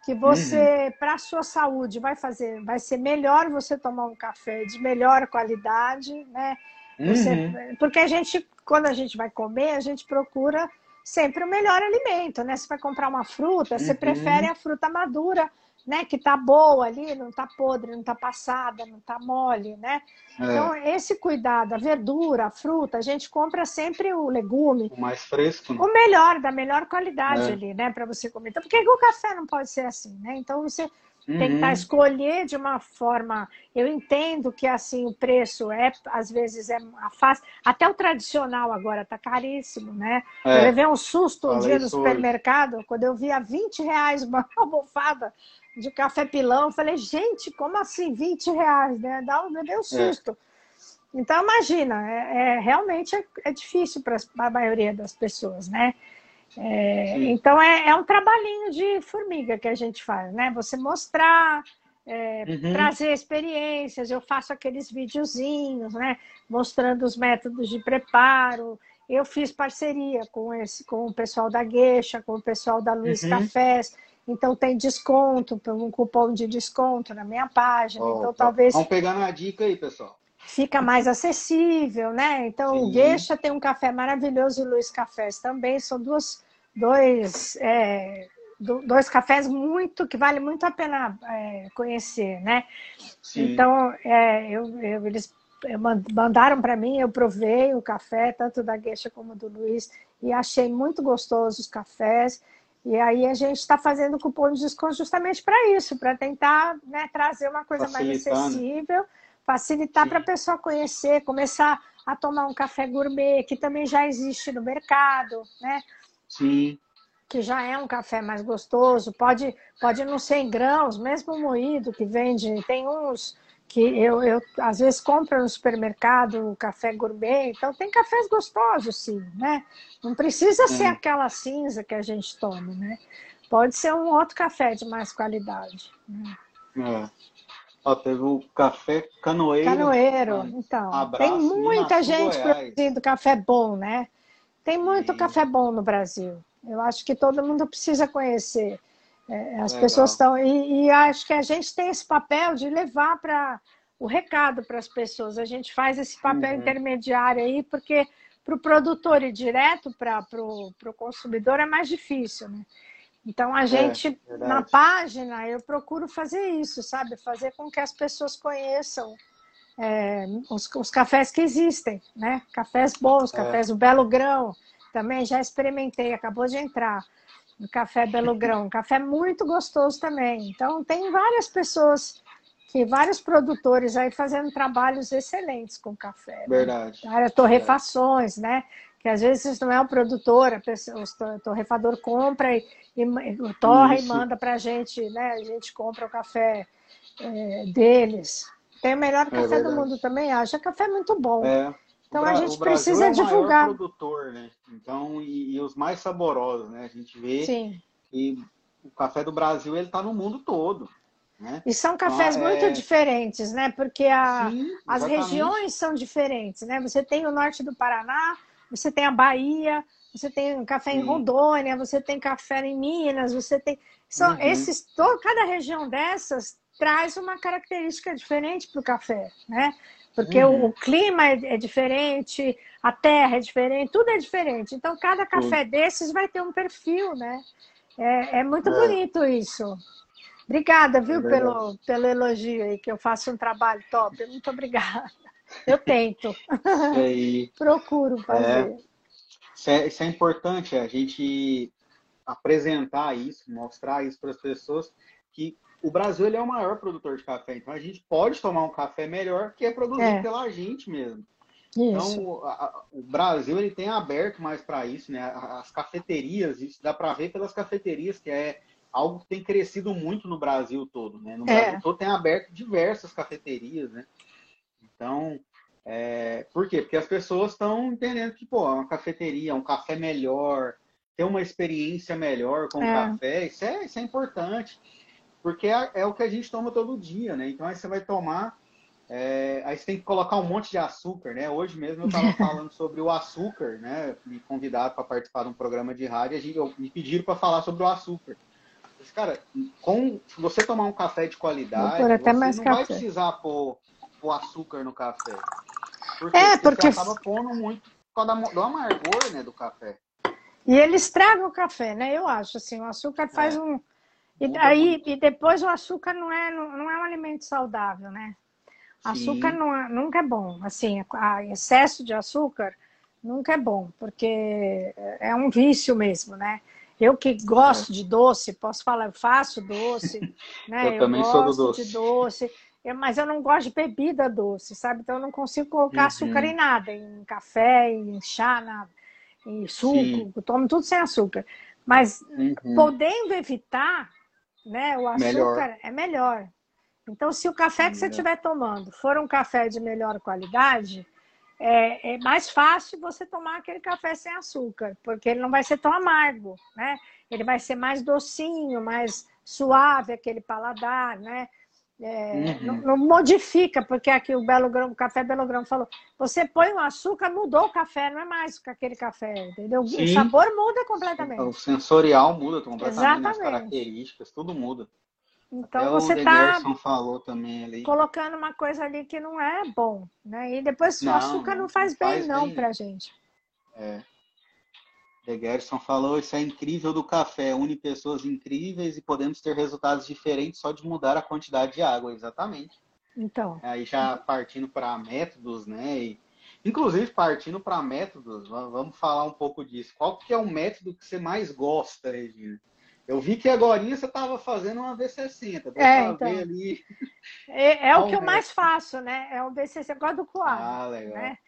que você, uhum. para a sua saúde, vai fazer, vai ser melhor você tomar um café de melhor qualidade, né? Você, uhum. Porque a gente, quando a gente vai comer, a gente procura sempre o melhor alimento, né? Você vai comprar uma fruta, uhum. você prefere a fruta madura né, que tá boa ali, não tá podre, não tá passada, não tá mole, né? É. Então, esse cuidado, a verdura, a fruta, a gente compra sempre o legume. O mais fresco. Né? O melhor, da melhor qualidade é. ali, né, para você comer. Então, porque o café não pode ser assim, né? Então, você uhum. tem que tá, escolher de uma forma. Eu entendo que assim o preço é, às vezes, é fácil. Até o tradicional agora tá caríssimo, né? É. Eu levei um susto um dia no supermercado, hoje. quando eu vi a 20 reais uma almofada de café pilão. falei, gente, como assim 20 reais? Né? Dá um, deu um é. susto. É. Então, imagina, é, é realmente é, é difícil para a maioria das pessoas, né? É, então, é, é, um trabalhinho de formiga que a gente faz, né? Você mostrar, uhum. trazer experiências. Eu faço aqueles videozinhos, né? Mostrando os métodos de preparo. Eu fiz parceria com, esse, com o pessoal da Gueixa, com o pessoal da Luiz uhum. Cafés. Então tem desconto, um cupom de desconto na minha página. Oh, então talvez. Vamos pegar na dica aí, pessoal. Fica mais acessível, né? Então Sim. o Gueixa tem um café maravilhoso e o Luiz Cafés também. São duas, dois, é, dois cafés muito que vale muito a pena é, conhecer, né? Sim. Então é, eu, eu, eles mandaram para mim, eu provei o café, tanto da Gueixa como do Luiz, e achei muito gostoso os cafés. E aí a gente está fazendo cupom de desconto justamente para isso, para tentar né, trazer uma coisa mais acessível, facilitar para a pessoa conhecer, começar a tomar um café gourmet, que também já existe no mercado, né? Sim. Que já é um café mais gostoso, pode, pode não ser em grãos, mesmo moído, que vende, tem uns que eu, eu às vezes compro no supermercado café gourmet, então tem cafés gostosos, sim, né? Não precisa ser aquela cinza que a gente toma, né? Pode ser um outro café de mais qualidade. Né? É. Ó, teve o café canoeiro. Canoeiro, né? então. Abraço, tem muita gente Goiás. produzindo café bom, né? Tem muito sim. café bom no Brasil. Eu acho que todo mundo precisa conhecer. É, as Legal. pessoas estão. E, e, acho que a gente tem esse papel de levar para o recado para as pessoas. A gente faz esse papel uhum. intermediário aí, porque para o produtor e direto para o consumidor é mais difícil, né? Então a é, gente é, na página eu procuro fazer isso, sabe? Fazer com que as pessoas conheçam é, os, os, cafés que existem, né? Cafés bons, é. cafés do Belo Grão, também já experimentei, acabou de entrar no Café Belo Grão, um café muito gostoso também. Então tem várias pessoas que vários produtores aí fazendo trabalhos excelentes com café. Né? Verdade. Né? Área torrefações, né? Que às vezes não é o produtor, a pessoa, o torrefador compra e, e torra Isso. e manda para a gente, né? A gente compra o café é, deles. Tem o melhor é café é do mundo também, acha café muito bom. É. Então a gente precisa é divulgar. produtor, né? Então, e, e, os mais saborosos, né? A gente vê Sim. que o café do Brasil ele está no mundo todo. Né? E são cafés então, muito é... diferentes, né? Porque a, Sim, as regiões são diferentes, né? Você tem o norte do Paraná, você tem a Bahia, você tem café Sim. em Rondônia, você tem café em Minas, você tem. São uhum. esses, todo, cada região dessas traz uma característica diferente para o café, né? Porque uhum. o, clima é, é, diferente, a terra é diferente, tudo é diferente. Então, cada café uhum. desses vai ter um perfil, né? É, é muito é. bonito isso. Obrigada, viu, é pelo, pelo elogio aí, que eu faço um trabalho top. Muito obrigada. Eu tento. Procuro fazer. É, isso, é, isso é importante, a gente apresentar isso, mostrar isso para as pessoas, que o Brasil ele é o maior produtor de café, então a gente pode tomar um café melhor que é produzido é. pela gente mesmo. Isso. Então, a, a, o Brasil ele tem aberto mais para isso, né? As cafeterias, isso dá para ver pelas cafeterias, que é algo que tem crescido muito no Brasil todo, né? No é. Brasil todo tem aberto diversas cafeterias, né? Então, é, por quê? Porque as pessoas estão entendendo que, pô, uma cafeteria, um café melhor, ter uma experiência melhor com o é. café, isso é, isso é importante, porque é, é, o que a gente toma todo dia, né? Então, aí você vai tomar, é, aí você tem que colocar um monte de açúcar, né? Hoje mesmo eu estava falando sobre o açúcar, né? Me convidaram para participar de um programa de rádio, e me pediram para falar sobre o açúcar. Mas, cara, com, se você tomar um café de qualidade, você não café. vai precisar pôr, pôr açúcar no café. Porque, é, porque... Você acaba pondo muito por causa do amargor né, do café. E ele estraga o café, né? Eu acho, assim, o açúcar faz é. um... E, aí, e depois o açúcar não é, não é um alimento saudável, né? Açúcar não é, nunca é bom. Assim, a excesso de açúcar nunca é bom, porque é um vício mesmo, né? Eu que gosto de doce, posso falar, eu faço doce, né? eu, eu também sou do doce. de doce, eu, mas eu não gosto de bebida doce, sabe? Então eu não consigo colocar uhum. açúcar em nada, em café, em chá, nada, em suco, Sim. eu tomo tudo sem açúcar. Mas uhum. podendo evitar, né, o açúcar melhor. é melhor. Então, se o café que você estiver tomando for um café de melhor qualidade, é, é, mais fácil você tomar aquele café sem açúcar, porque ele não vai ser tão amargo, né? Ele vai ser mais docinho, mais suave aquele paladar, né? É, uhum. não, não, modifica, porque aqui o Belo Grão, o café Belo Grão falou, você põe o açúcar, mudou o café, não é mais aquele café, entendeu? Sim. O sabor muda completamente. O sensorial muda completamente, Exatamente. as características, tudo muda. Então Até você está colocando uma coisa ali que não é bom, né? E depois não, o açúcar não, não faz, não bem faz não para gente. É. The Gerson falou, isso é incrível do café, une pessoas incríveis e podemos ter resultados diferentes só de mudar a quantidade de água, exatamente. Então. Aí já partindo para métodos, né? E, inclusive partindo para métodos, vamos falar um pouco disso. Qual que é o método que você mais gosta, Regina? Eu vi que agora você estava fazendo uma V60. É, então. ali. É, é o que eu mais faço, né? É o V60. Eu gosto do coado. Ah, legal. Né?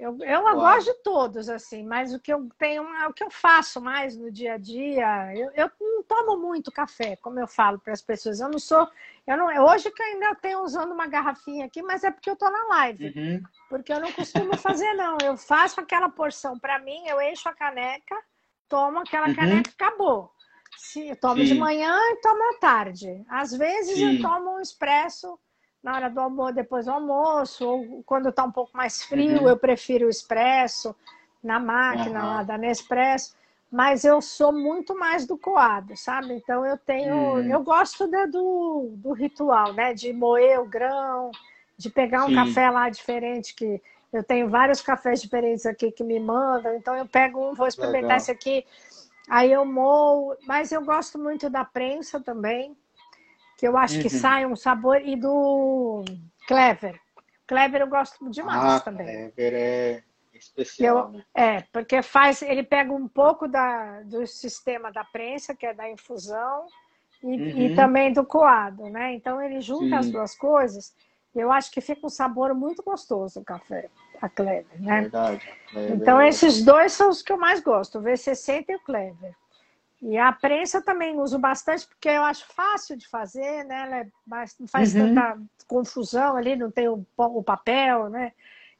Eu, eu gosto de todos, assim, mas o que eu tenho, o que eu faço mais no dia a dia, eu, eu não tomo muito café, como eu falo para as pessoas. Eu não sou. Eu não, hoje que eu ainda tenho usando uma garrafinha aqui, mas é porque eu estou na live. Uhum. Porque eu não costumo fazer, não. Eu faço aquela porção para mim, eu encho a caneca, tomo aquela uhum. caneca e acabou. Sim, eu tomo Sim. de manhã e tomo à tarde. Às vezes Sim. eu tomo um expresso na hora do almoço, depois do almoço, ou quando está um pouco mais frio, uhum. eu prefiro o expresso na máquina uhum. lá da Nespresso. Mas eu sou muito mais do coado, sabe? Então eu tenho. Uhum. Eu gosto do, do ritual, né? De moer o grão, de pegar um Sim. café lá diferente, que eu tenho vários cafés diferentes aqui que me mandam, então eu pego um, vou experimentar Legal. esse aqui, aí eu moo, mas eu gosto muito da prensa também, que eu acho uhum. que sai um sabor, e do Clever. Clever eu gosto demais ah, também. Clever é especial. Eu, né? É, porque faz, ele pega um pouco da, do sistema da prensa, que é da infusão, e, uhum. e também do coado, né? Então ele junta Sim. as duas coisas. Eu acho que fica um sabor muito gostoso o café, a Clever, né? Verdade. É então verdade. esses dois são os que eu mais gosto, o V60 e o Clever. E a prensa também uso bastante porque eu acho fácil de fazer, né? Ela é mais, não faz uhum. tanta confusão ali, não tem o, o papel, né?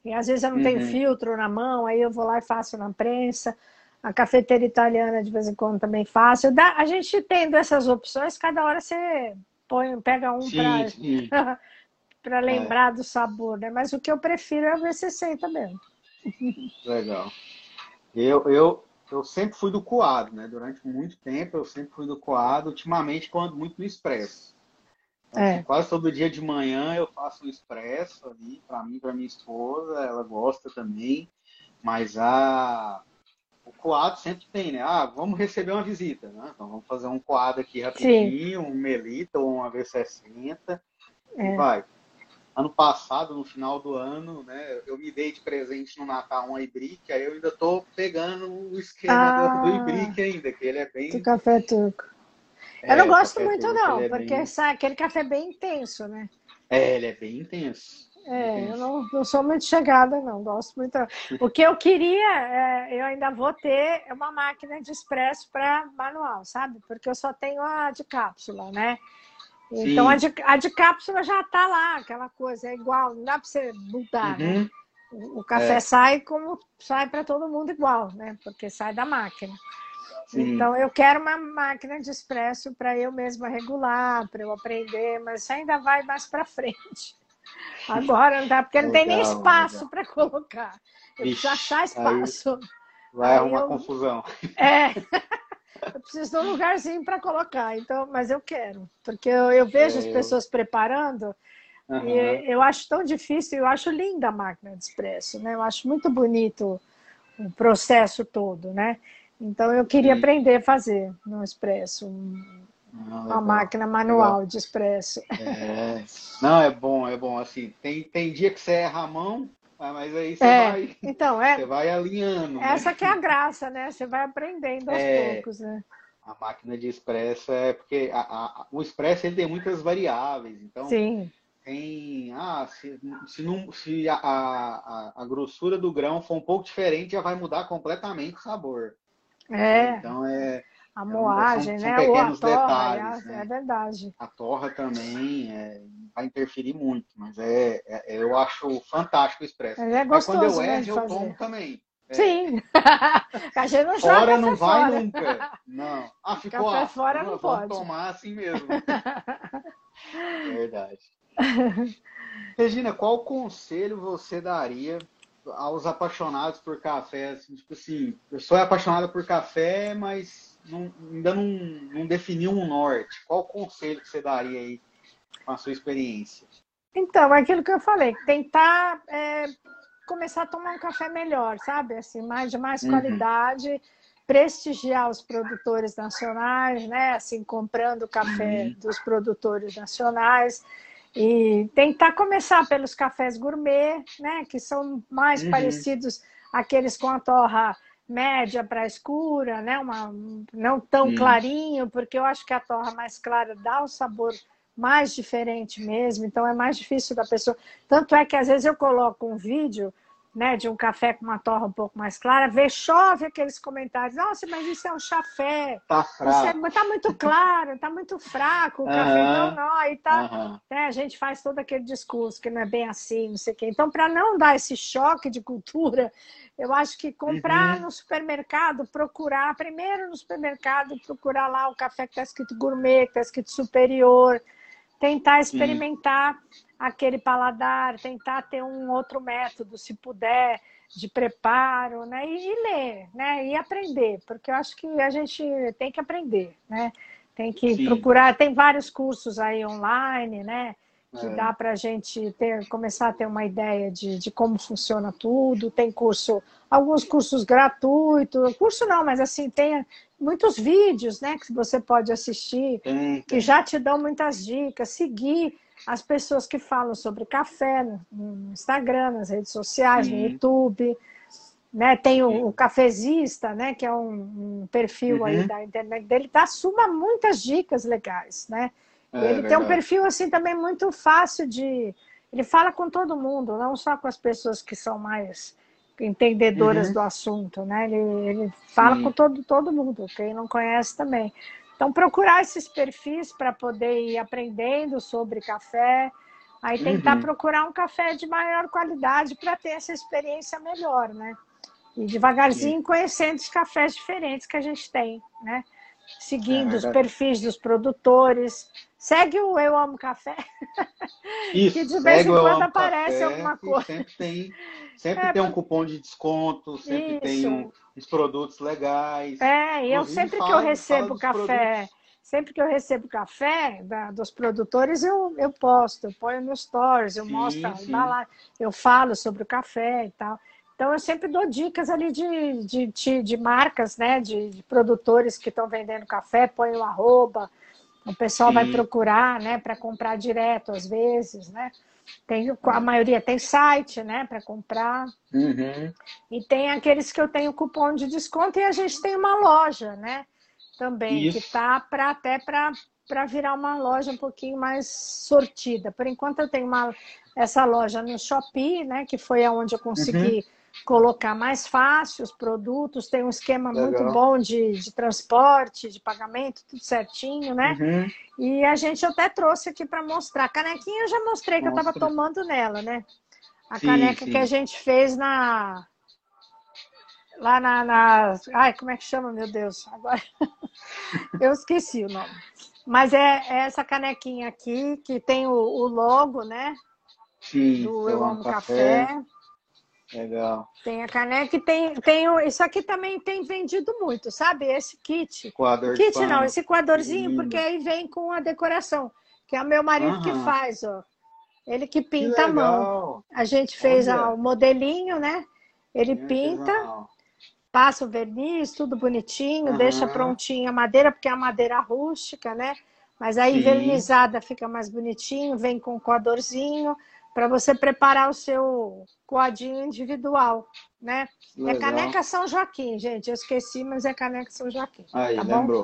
E às vezes eu não uhum. tenho filtro na mão, aí eu vou lá e faço na prensa. A cafeteira italiana de vez em quando também faço. Dá, a gente tendo essas opções, cada hora você põe, pega um para lembrar é. do sabor, né? Mas o que eu prefiro é o V60 mesmo. Legal. Eu, eu, eu sempre fui do coado, né? Durante muito tempo eu sempre fui do coado. Ultimamente, quando muito no expresso. Então, é. assim, quase todo dia de manhã eu faço um expresso ali para mim, para minha esposa. Ela gosta também. Mas a o coado sempre tem, né? Ah, vamos receber uma visita, né? Então vamos fazer um coado aqui rapidinho, Sim. um melita ou uma V60 é. e vai. Ano passado, no final do ano, né, eu me dei de presente no Natal um ibrick, aí eu ainda tô pegando o esquema ah, do, ibrick ainda, que ele é bem... Do café turco. É, eu não gosto muito turco, não, é porque bem... sabe, aquele café bem intenso, né? É, ele é bem intenso. É, eu não, não sou muito chegada, não. Gosto muito. O que eu queria, é, eu ainda vou ter uma máquina de expresso para manual, sabe? Porque eu só tenho a de cápsula, né? Então a de, a de, cápsula já está lá, aquela coisa, é igual, não dá para você mudar, né? uhum. né? O, café é. sai como sai para todo mundo igual, né? Porque sai da máquina. Sim. Então eu quero uma máquina de expresso para eu mesma regular, para eu aprender, mas isso ainda vai mais para frente. Agora não dá, porque não legal, tem nem espaço para colocar. Eu Ixi, preciso achar espaço. Vai arrumar eu... confusão. É. Eu preciso de um lugarzinho para colocar, então, mas eu quero, porque eu, eu vejo é, as pessoas eu... preparando uhum. e eu acho tão difícil, eu acho linda a máquina de expresso, né? Eu acho muito bonito o processo todo, né? Então eu queria Sim. aprender a fazer no expresso, não, uma máquina manual legal. de expresso. É. Não, é bom, é bom. Assim, tem, tem dia que você erra a mão, mas aí você é. vai. Então, é. Você vai alinhando. Né? Essa né? que é a graça, né? Você vai aprendendo aos é, poucos, né? A máquina de expresso é porque a, a, o expresso ele tem muitas variáveis. Então, Sim. tem. Ah, se, se, não, se a, a, a grossura do grão for um pouco diferente, já vai mudar completamente o sabor. É. Então é a moagem, são, né? São pequenos torra, detalhes, é, né? é verdade. A torra também é, vai interferir muito, mas é, é, eu acho fantástico o expresso. É gostoso, mas quando eu né, erro, eu tomo também. É. Sim. a gente não fora não vai fora. nunca. Não. Ah, ficou café fora não, não pode. tomar assim mesmo. Verdade. Regina, qual conselho você daria aos apaixonados por café? Assim, tipo assim, eu sou apaixonada por café, mas não, ainda não, não definiu um norte. Qual conselho que você daria aí com a sua experiência? Então, aquilo que eu falei, tentar é, começar a tomar um café melhor, sabe? Assim, mais de mais uhum. qualidade, prestigiar os produtores nacionais, né? Assim, comprando café uhum. dos produtores nacionais e tentar começar pelos cafés gourmet, né? Que são mais uhum. parecidos aqueles com a torra média para escura, né? Uma, não tão clarinho, porque eu acho que a torra mais clara dá o sabor mais diferente mesmo, então é mais difícil da pessoa. Tanto é que às vezes eu coloco um vídeo né, de um café com uma torra um pouco mais clara, vê, chove aqueles comentários, nossa, mas isso é um chafé, tá fraco. É, tá muito claro, tá muito fraco o uhum. café, não, não, aí tá, uhum. né, a gente faz todo aquele discurso que não é bem assim, não sei o quê. Então, para não dar esse choque de cultura, eu acho que comprar uhum. no supermercado, procurar, primeiro no supermercado, procurar lá o café que está escrito gourmet, que está escrito superior, tentar experimentar aquele paladar, tentar ter um outro método, se puder, de preparo, né? E, ler, né? E aprender, porque eu acho que a gente tem que aprender, né? Tem que Sim. procurar, tem vários cursos aí online, né? que é. dá para a gente ter, começar a ter uma ideia de, de como funciona tudo. Tem curso, alguns cursos gratuitos, curso não, mas assim, tem muitos vídeos né, que você pode assistir, tem, que já te dão muitas dicas, seguir as pessoas que falam sobre café no Instagram, nas redes sociais, no YouTube. Né? Tem o, o, Cafezista, né? que é um, um perfil uhum. aí da internet dele, dá suma muitas dicas legais. Né? É, ele tem um perfil assim também muito fácil de. Ele fala com todo mundo, não só com as pessoas que são mais entendedoras uhum. do assunto, né? Ele, ele fala Sim. com todo, todo mundo, quem não conhece também. Então, procurar esses perfis para poder ir aprendendo sobre café, aí tentar uhum. procurar um café de maior qualidade para ter essa experiência melhor, né? E devagarzinho Sim. conhecendo os cafés diferentes que a gente tem, né? Seguindo é os perfis dos produtores. Segue o Eu Amo Café. Isso, que de vez em quando aparece alguma coisa. Sempre tem, sempre é, tem um cupom de desconto, sempre isso. tem um, os produtos legais. É, e eu sempre fala, que eu recebo café, produtos. sempre que eu recebo café da, dos produtores, eu, eu posto, eu ponho no stories, eu sim, mostro a eu falo sobre o café e tal. Então eu sempre dou dicas ali de, de, de, de marcas, né? De, de produtores que estão vendendo café, põe o arroba, o pessoal sim. vai procurar, né, para comprar direto às vezes, né? Tem, a maioria tem site, né, para comprar. Uhum. E tem aqueles que eu tenho cupom de desconto e a gente tem uma loja, né? Também, Isso. que tá para até para virar uma loja um pouquinho mais sortida. Por enquanto eu tenho uma, essa loja no Shopee, né? Que foi aonde eu consegui. Uhum colocar mais fácil os produtos, tem um esquema Legal. muito bom de, de transporte, de pagamento, tudo certinho, né? Uhum. E a gente até trouxe aqui para mostrar. A canequinha eu já mostrei Mostra. que eu estava tomando nela, né? A sim, caneca sim. que a gente fez na. Lá na, na. Ai, como é que chama, meu Deus? Agora eu esqueci o nome. Mas é, é, essa canequinha aqui que tem o, o logo, né? Sim, do Eu Amo Café. café. Legal. Tem a caneca e tem, tem isso aqui também tem vendido muito, sabe? Esse kit. Coador kit não, esse coadorzinho, porque aí vem com a decoração, que é o meu marido que faz, ó. Ele que pinta que a mão. A gente fez ó, o modelinho, né? Ele pinta, passa o verniz, tudo bonitinho, deixa prontinha a madeira, porque é a madeira rústica, né? Mas aí Sim. vernizada fica mais bonitinho, vem com o coadorzinho para você preparar o seu coadinho individual, né? É Legal. É caneca São Joaquim, gente. Eu esqueci, mas é caneca São Joaquim. Aí, tá lembrou.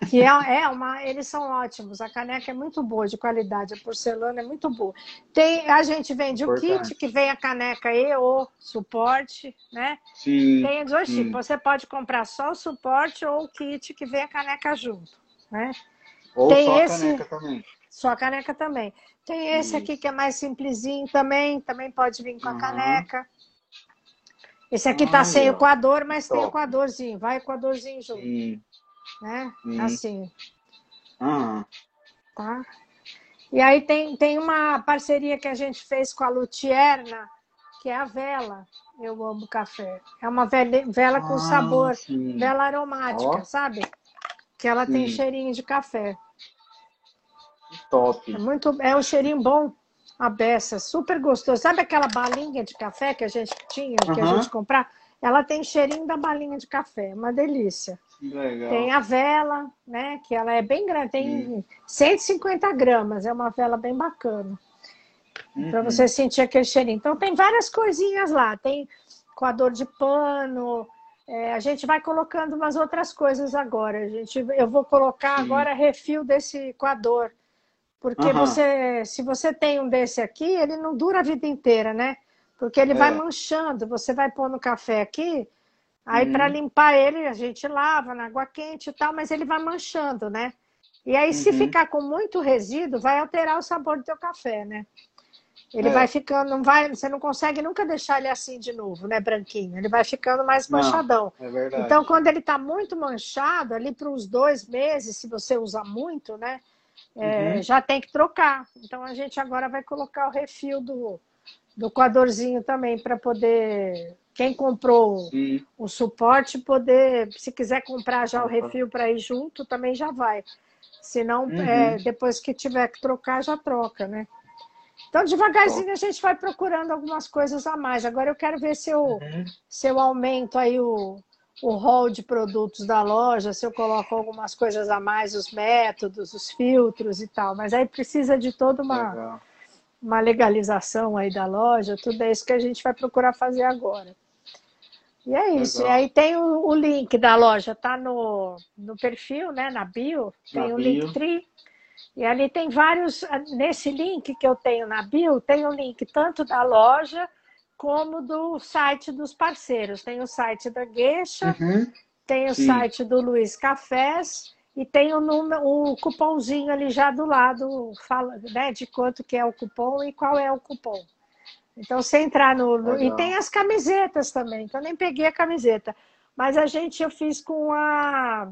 Bom? Que é, é, uma, eles são ótimos. A caneca é muito boa, de qualidade. A porcelana é muito boa. Tem, a gente vende Importante. o kit que vem a caneca e o suporte, né? Sim. Tem dois tipos. Você pode comprar só o suporte ou o kit que vem a caneca junto, né? Ou Tem só esse... a caneca também. Só a caneca também. Tem esse Isso. aqui que é mais simplesinho também, também pode vir com a uhum. caneca. Esse aqui tá sem o coador, mas Top. tem o coadorzinho. Vai o coadorzinho junto. Sim. Né? Sim. Assim. Uhum. Tá? E aí tem, tem uma parceria que a gente fez com a Lutierna, que é a vela. Eu amo café. É uma vela, vela com ah, sabor, sim. vela aromática, oh. sabe? Que ela sim. tem cheirinho de café. Top. É, muito, é um cheirinho bom, a beça, super gostoso. Sabe aquela balinha de café que a gente tinha, que uhum. a gente comprar? Ela tem cheirinho da balinha de café, uma delícia. Legal. Tem a vela, né? Que ela é bem grande, tem hum. 150 gramas, é uma vela bem bacana. Uhum. Para você sentir aquele cheirinho. Então tem várias coisinhas lá, tem coador de pano. É, a gente vai colocando umas outras coisas agora. A gente, eu vou colocar Sim. agora refil desse coador porque uhum. você, se você tem um desse aqui, ele não dura a vida inteira, né? Porque ele é. vai manchando. Você vai pôr no café aqui, aí para uhum. limpar ele a gente lava na água quente e tal, mas ele vai manchando, né? E aí, uhum. se ficar com muito resíduo, vai alterar o sabor do teu café, né? Ele é. vai ficando, não vai, você não consegue nunca deixar ele assim de novo, né, branquinho. Ele vai ficando mais manchadão. Não, é verdade. Então, quando ele está muito manchado, ali para uns dois meses, se você usa muito, né? É, uhum. já tem que trocar. Então a gente agora vai colocar o refil do, do coadorzinho também para poder quem comprou Sim. o suporte poder, se quiser comprar já o refil para ir junto, também já vai. Se não, uhum. é, depois que tiver que trocar, já troca, né? Então, devagarzinho, a gente vai procurando algumas coisas a mais. Agora, eu quero ver se eu, uhum. se eu aumento aí o, o hall de produtos da loja, se eu coloco algumas coisas a mais, os métodos, os filtros e tal. Mas aí precisa de toda uma, uma legalização aí da loja, tudo é isso que a gente vai procurar fazer agora. E é isso. Legal. E aí tem o, o, link da loja, tá no, no perfil, né? Na bio, tem o. Linktree. E ali tem vários. Nesse link que eu tenho na bio, tem o link tanto da loja como do site dos parceiros. Tem o site da Gueixa, uhum. tem o Sim. site do Luiz Cafés e tem o, número, o cupomzinho ali já do lado, fala, né, de quanto que é o cupom e qual é o cupom. Então, você entrar no, no e tem as camisetas também, que eu nem peguei a camiseta, mas a gente eu fiz com a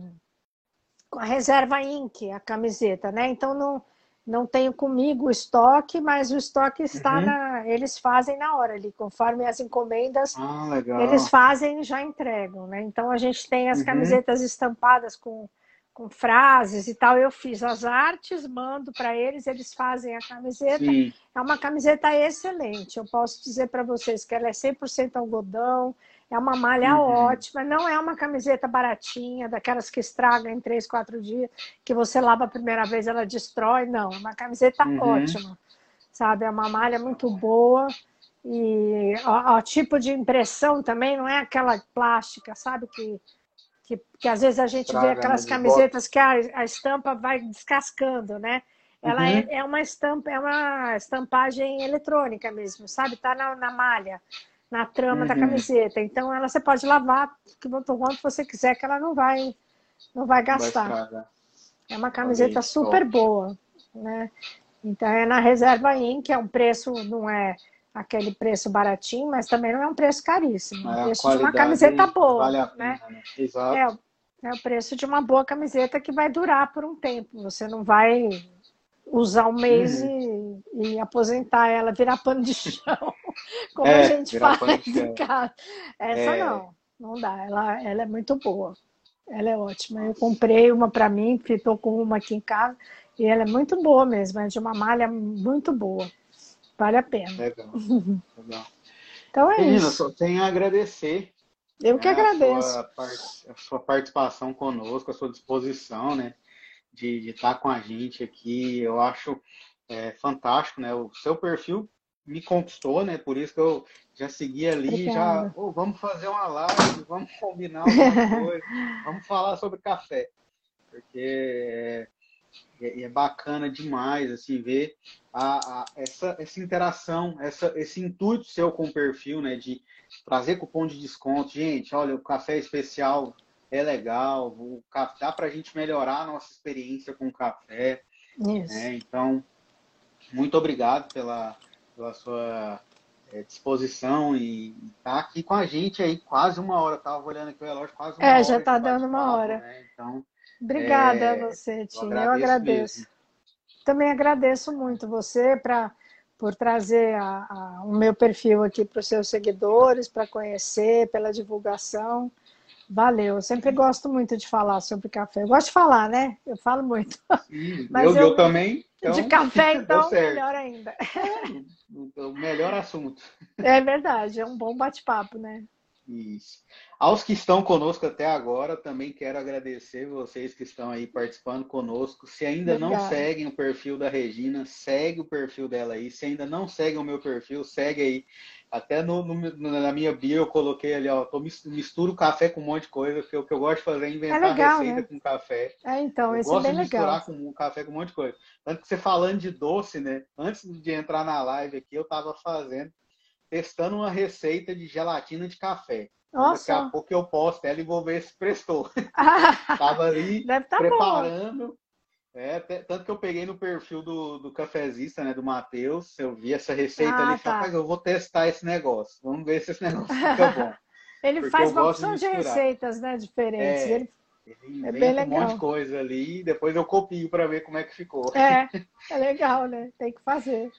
com a reserva Inc, a camiseta, né? Então não não tenho comigo o estoque, mas o estoque está uhum. na. Eles fazem na hora ali, conforme as encomendas, ah, eles fazem e já entregam, né? Então a gente tem as uhum. camisetas estampadas com, com frases e tal. Eu fiz as artes, mando para eles, eles fazem a camiseta. Sim. É uma camiseta excelente. Eu posso dizer para vocês que ela é 100% algodão, é uma malha uhum. ótima, não é uma camiseta baratinha, daquelas que estragam em três, quatro dias, que você lava a primeira vez ela destrói, não. É uma camiseta uhum. ótima, sabe? É uma malha muito boa. E o, tipo de impressão também não é aquela plástica, sabe? Que, que, que às vezes a gente Estraga, vê aquelas camisetas que a, a estampa vai descascando, né? Ela uhum. é, é, uma estampa, é uma estampagem eletrônica mesmo, sabe? Tá na, na malha na trama uhum. da camiseta. Então ela você pode lavar quanto você quiser que ela não vai não vai gastar. Vai é uma camiseta super boa, né? Então é na reserva Inc, é um preço não é aquele preço baratinho, mas também não é um preço caríssimo. É, é o preço de uma camiseta boa, vale pena, né? né? Exato. É, é o preço de uma boa camiseta que vai durar por um tempo. Você não vai usar um mês uhum. e, e, aposentar ela, virar pano de chão, como é, a gente faz em casa. Essa é... não, não dá. Ela, ela é muito boa. Ela é ótima. Eu comprei uma para mim, estou com uma aqui em casa, e ela é muito boa mesmo, é de uma malha muito boa. Vale a pena. Legal. Legal. Então é Menina, isso. só tenho a agradecer. Eu que né, agradeço. A sua, a sua participação conosco, a sua disposição, né? de, de estar tá com a gente aqui. Eu acho é, fantástico, né? O seu perfil me conquistou, né? Por isso que eu já segui ali, Obrigada. já, oh, vamos fazer uma live, vamos combinar alguma coisa, vamos falar sobre café, porque é, é, é bacana demais assim ver a, a, essa, essa interação, essa, esse intuito seu com o perfil, né? De trazer cupom de desconto, gente, olha o café especial é legal, o café, dá para a gente melhorar a nossa experiência com o café. Né? Então, muito obrigado pela, pela sua é, disposição e estar tá aqui com a gente aí quase uma hora. Estava olhando aqui o relógio, quase uma é, hora. É, já está dando uma hora. Né? Então, Obrigada é, a você, Tim. Eu agradeço. Eu agradeço. Também agradeço muito você para por trazer a, a, o meu perfil aqui para os seus seguidores, para conhecer, pela divulgação. Valeu, eu sempre gosto muito de falar sobre café. Eu gosto de falar, né? Eu falo muito. Sim, Mas eu, eu, eu também. Então, de café, então, melhor ainda. É, o melhor assunto. É verdade, é um bom bate-papo, né? Isso. Aos que estão conosco até agora, também quero agradecer vocês que estão aí participando conosco. Se ainda Obrigada. não seguem o perfil da Regina, segue o perfil dela aí. Se ainda não seguem o meu perfil, segue aí. Até no, no, na minha bio eu coloquei ali, ó, tô, misturo café com um monte de coisa, porque o que eu gosto de fazer é inventar é legal, receita né? com café. É, então, eu esse gosto é bem de misturar legal. com café com um monte de coisa. Tanto que você falando de doce, né? Antes de entrar na live aqui, eu tava fazendo, testando uma receita de gelatina de café. Nossa. Daqui a pouco eu posto ela e vou ver se prestou. tava ali tá preparando. Bom. É, tanto que eu peguei no perfil do, do cafezista, né, do Matheus, eu vi essa receita ah, ali e tá. falei, eu vou testar esse negócio, vamos ver se esse negócio fica bom. ele faz uma opção de, de, receitas, né, diferentes. É, ele, ele é bem legal. um monte de coisa ali depois eu copio para ver como é que ficou. É, é legal, né? Tem que fazer.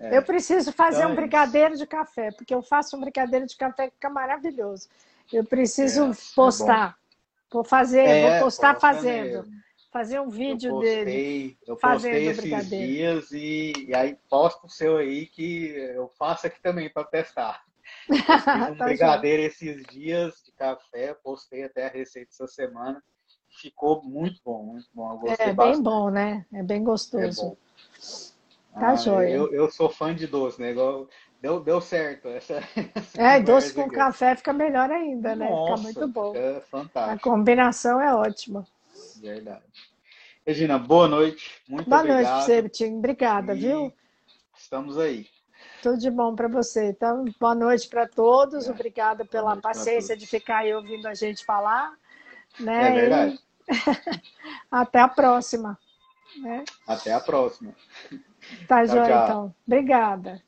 É. Eu preciso fazer então, um é brigadeiro de café, porque eu faço um brigadeiro de café que fica maravilhoso. Eu preciso é, é postar. Vou fazer, vou postar fazendo. Mesmo. Fazer um vídeo eu postei, dele. Eu postei esses dias e, e, aí posto o seu aí que eu faço aqui também para testar. Eu fiz um tá brigadeiro esses dias de café, postei até a receita essa semana. Ficou muito bom, muito bom. é bastante. bem bom, né? É bem gostoso. É. Tá ah, joia. Eu, eu sou fã de doce, né? Igual, deu, deu certo. Essa, essa é, doce com aqui. café fica melhor ainda, né? Nossa, fica muito bom. É fantástico. A combinação é ótima. Verdade. Regina, boa noite. Muito boa obrigado. Noite, Sebtin. Obrigada, e viu? Estamos aí. Tudo de bom para você. Então, boa noite para todos. É. Obrigada pela paciência de ficar aí ouvindo a gente falar. Né? É verdade. E... Até a próxima. Né? Até a próxima. Tá, tchau, joia, então. Obrigada.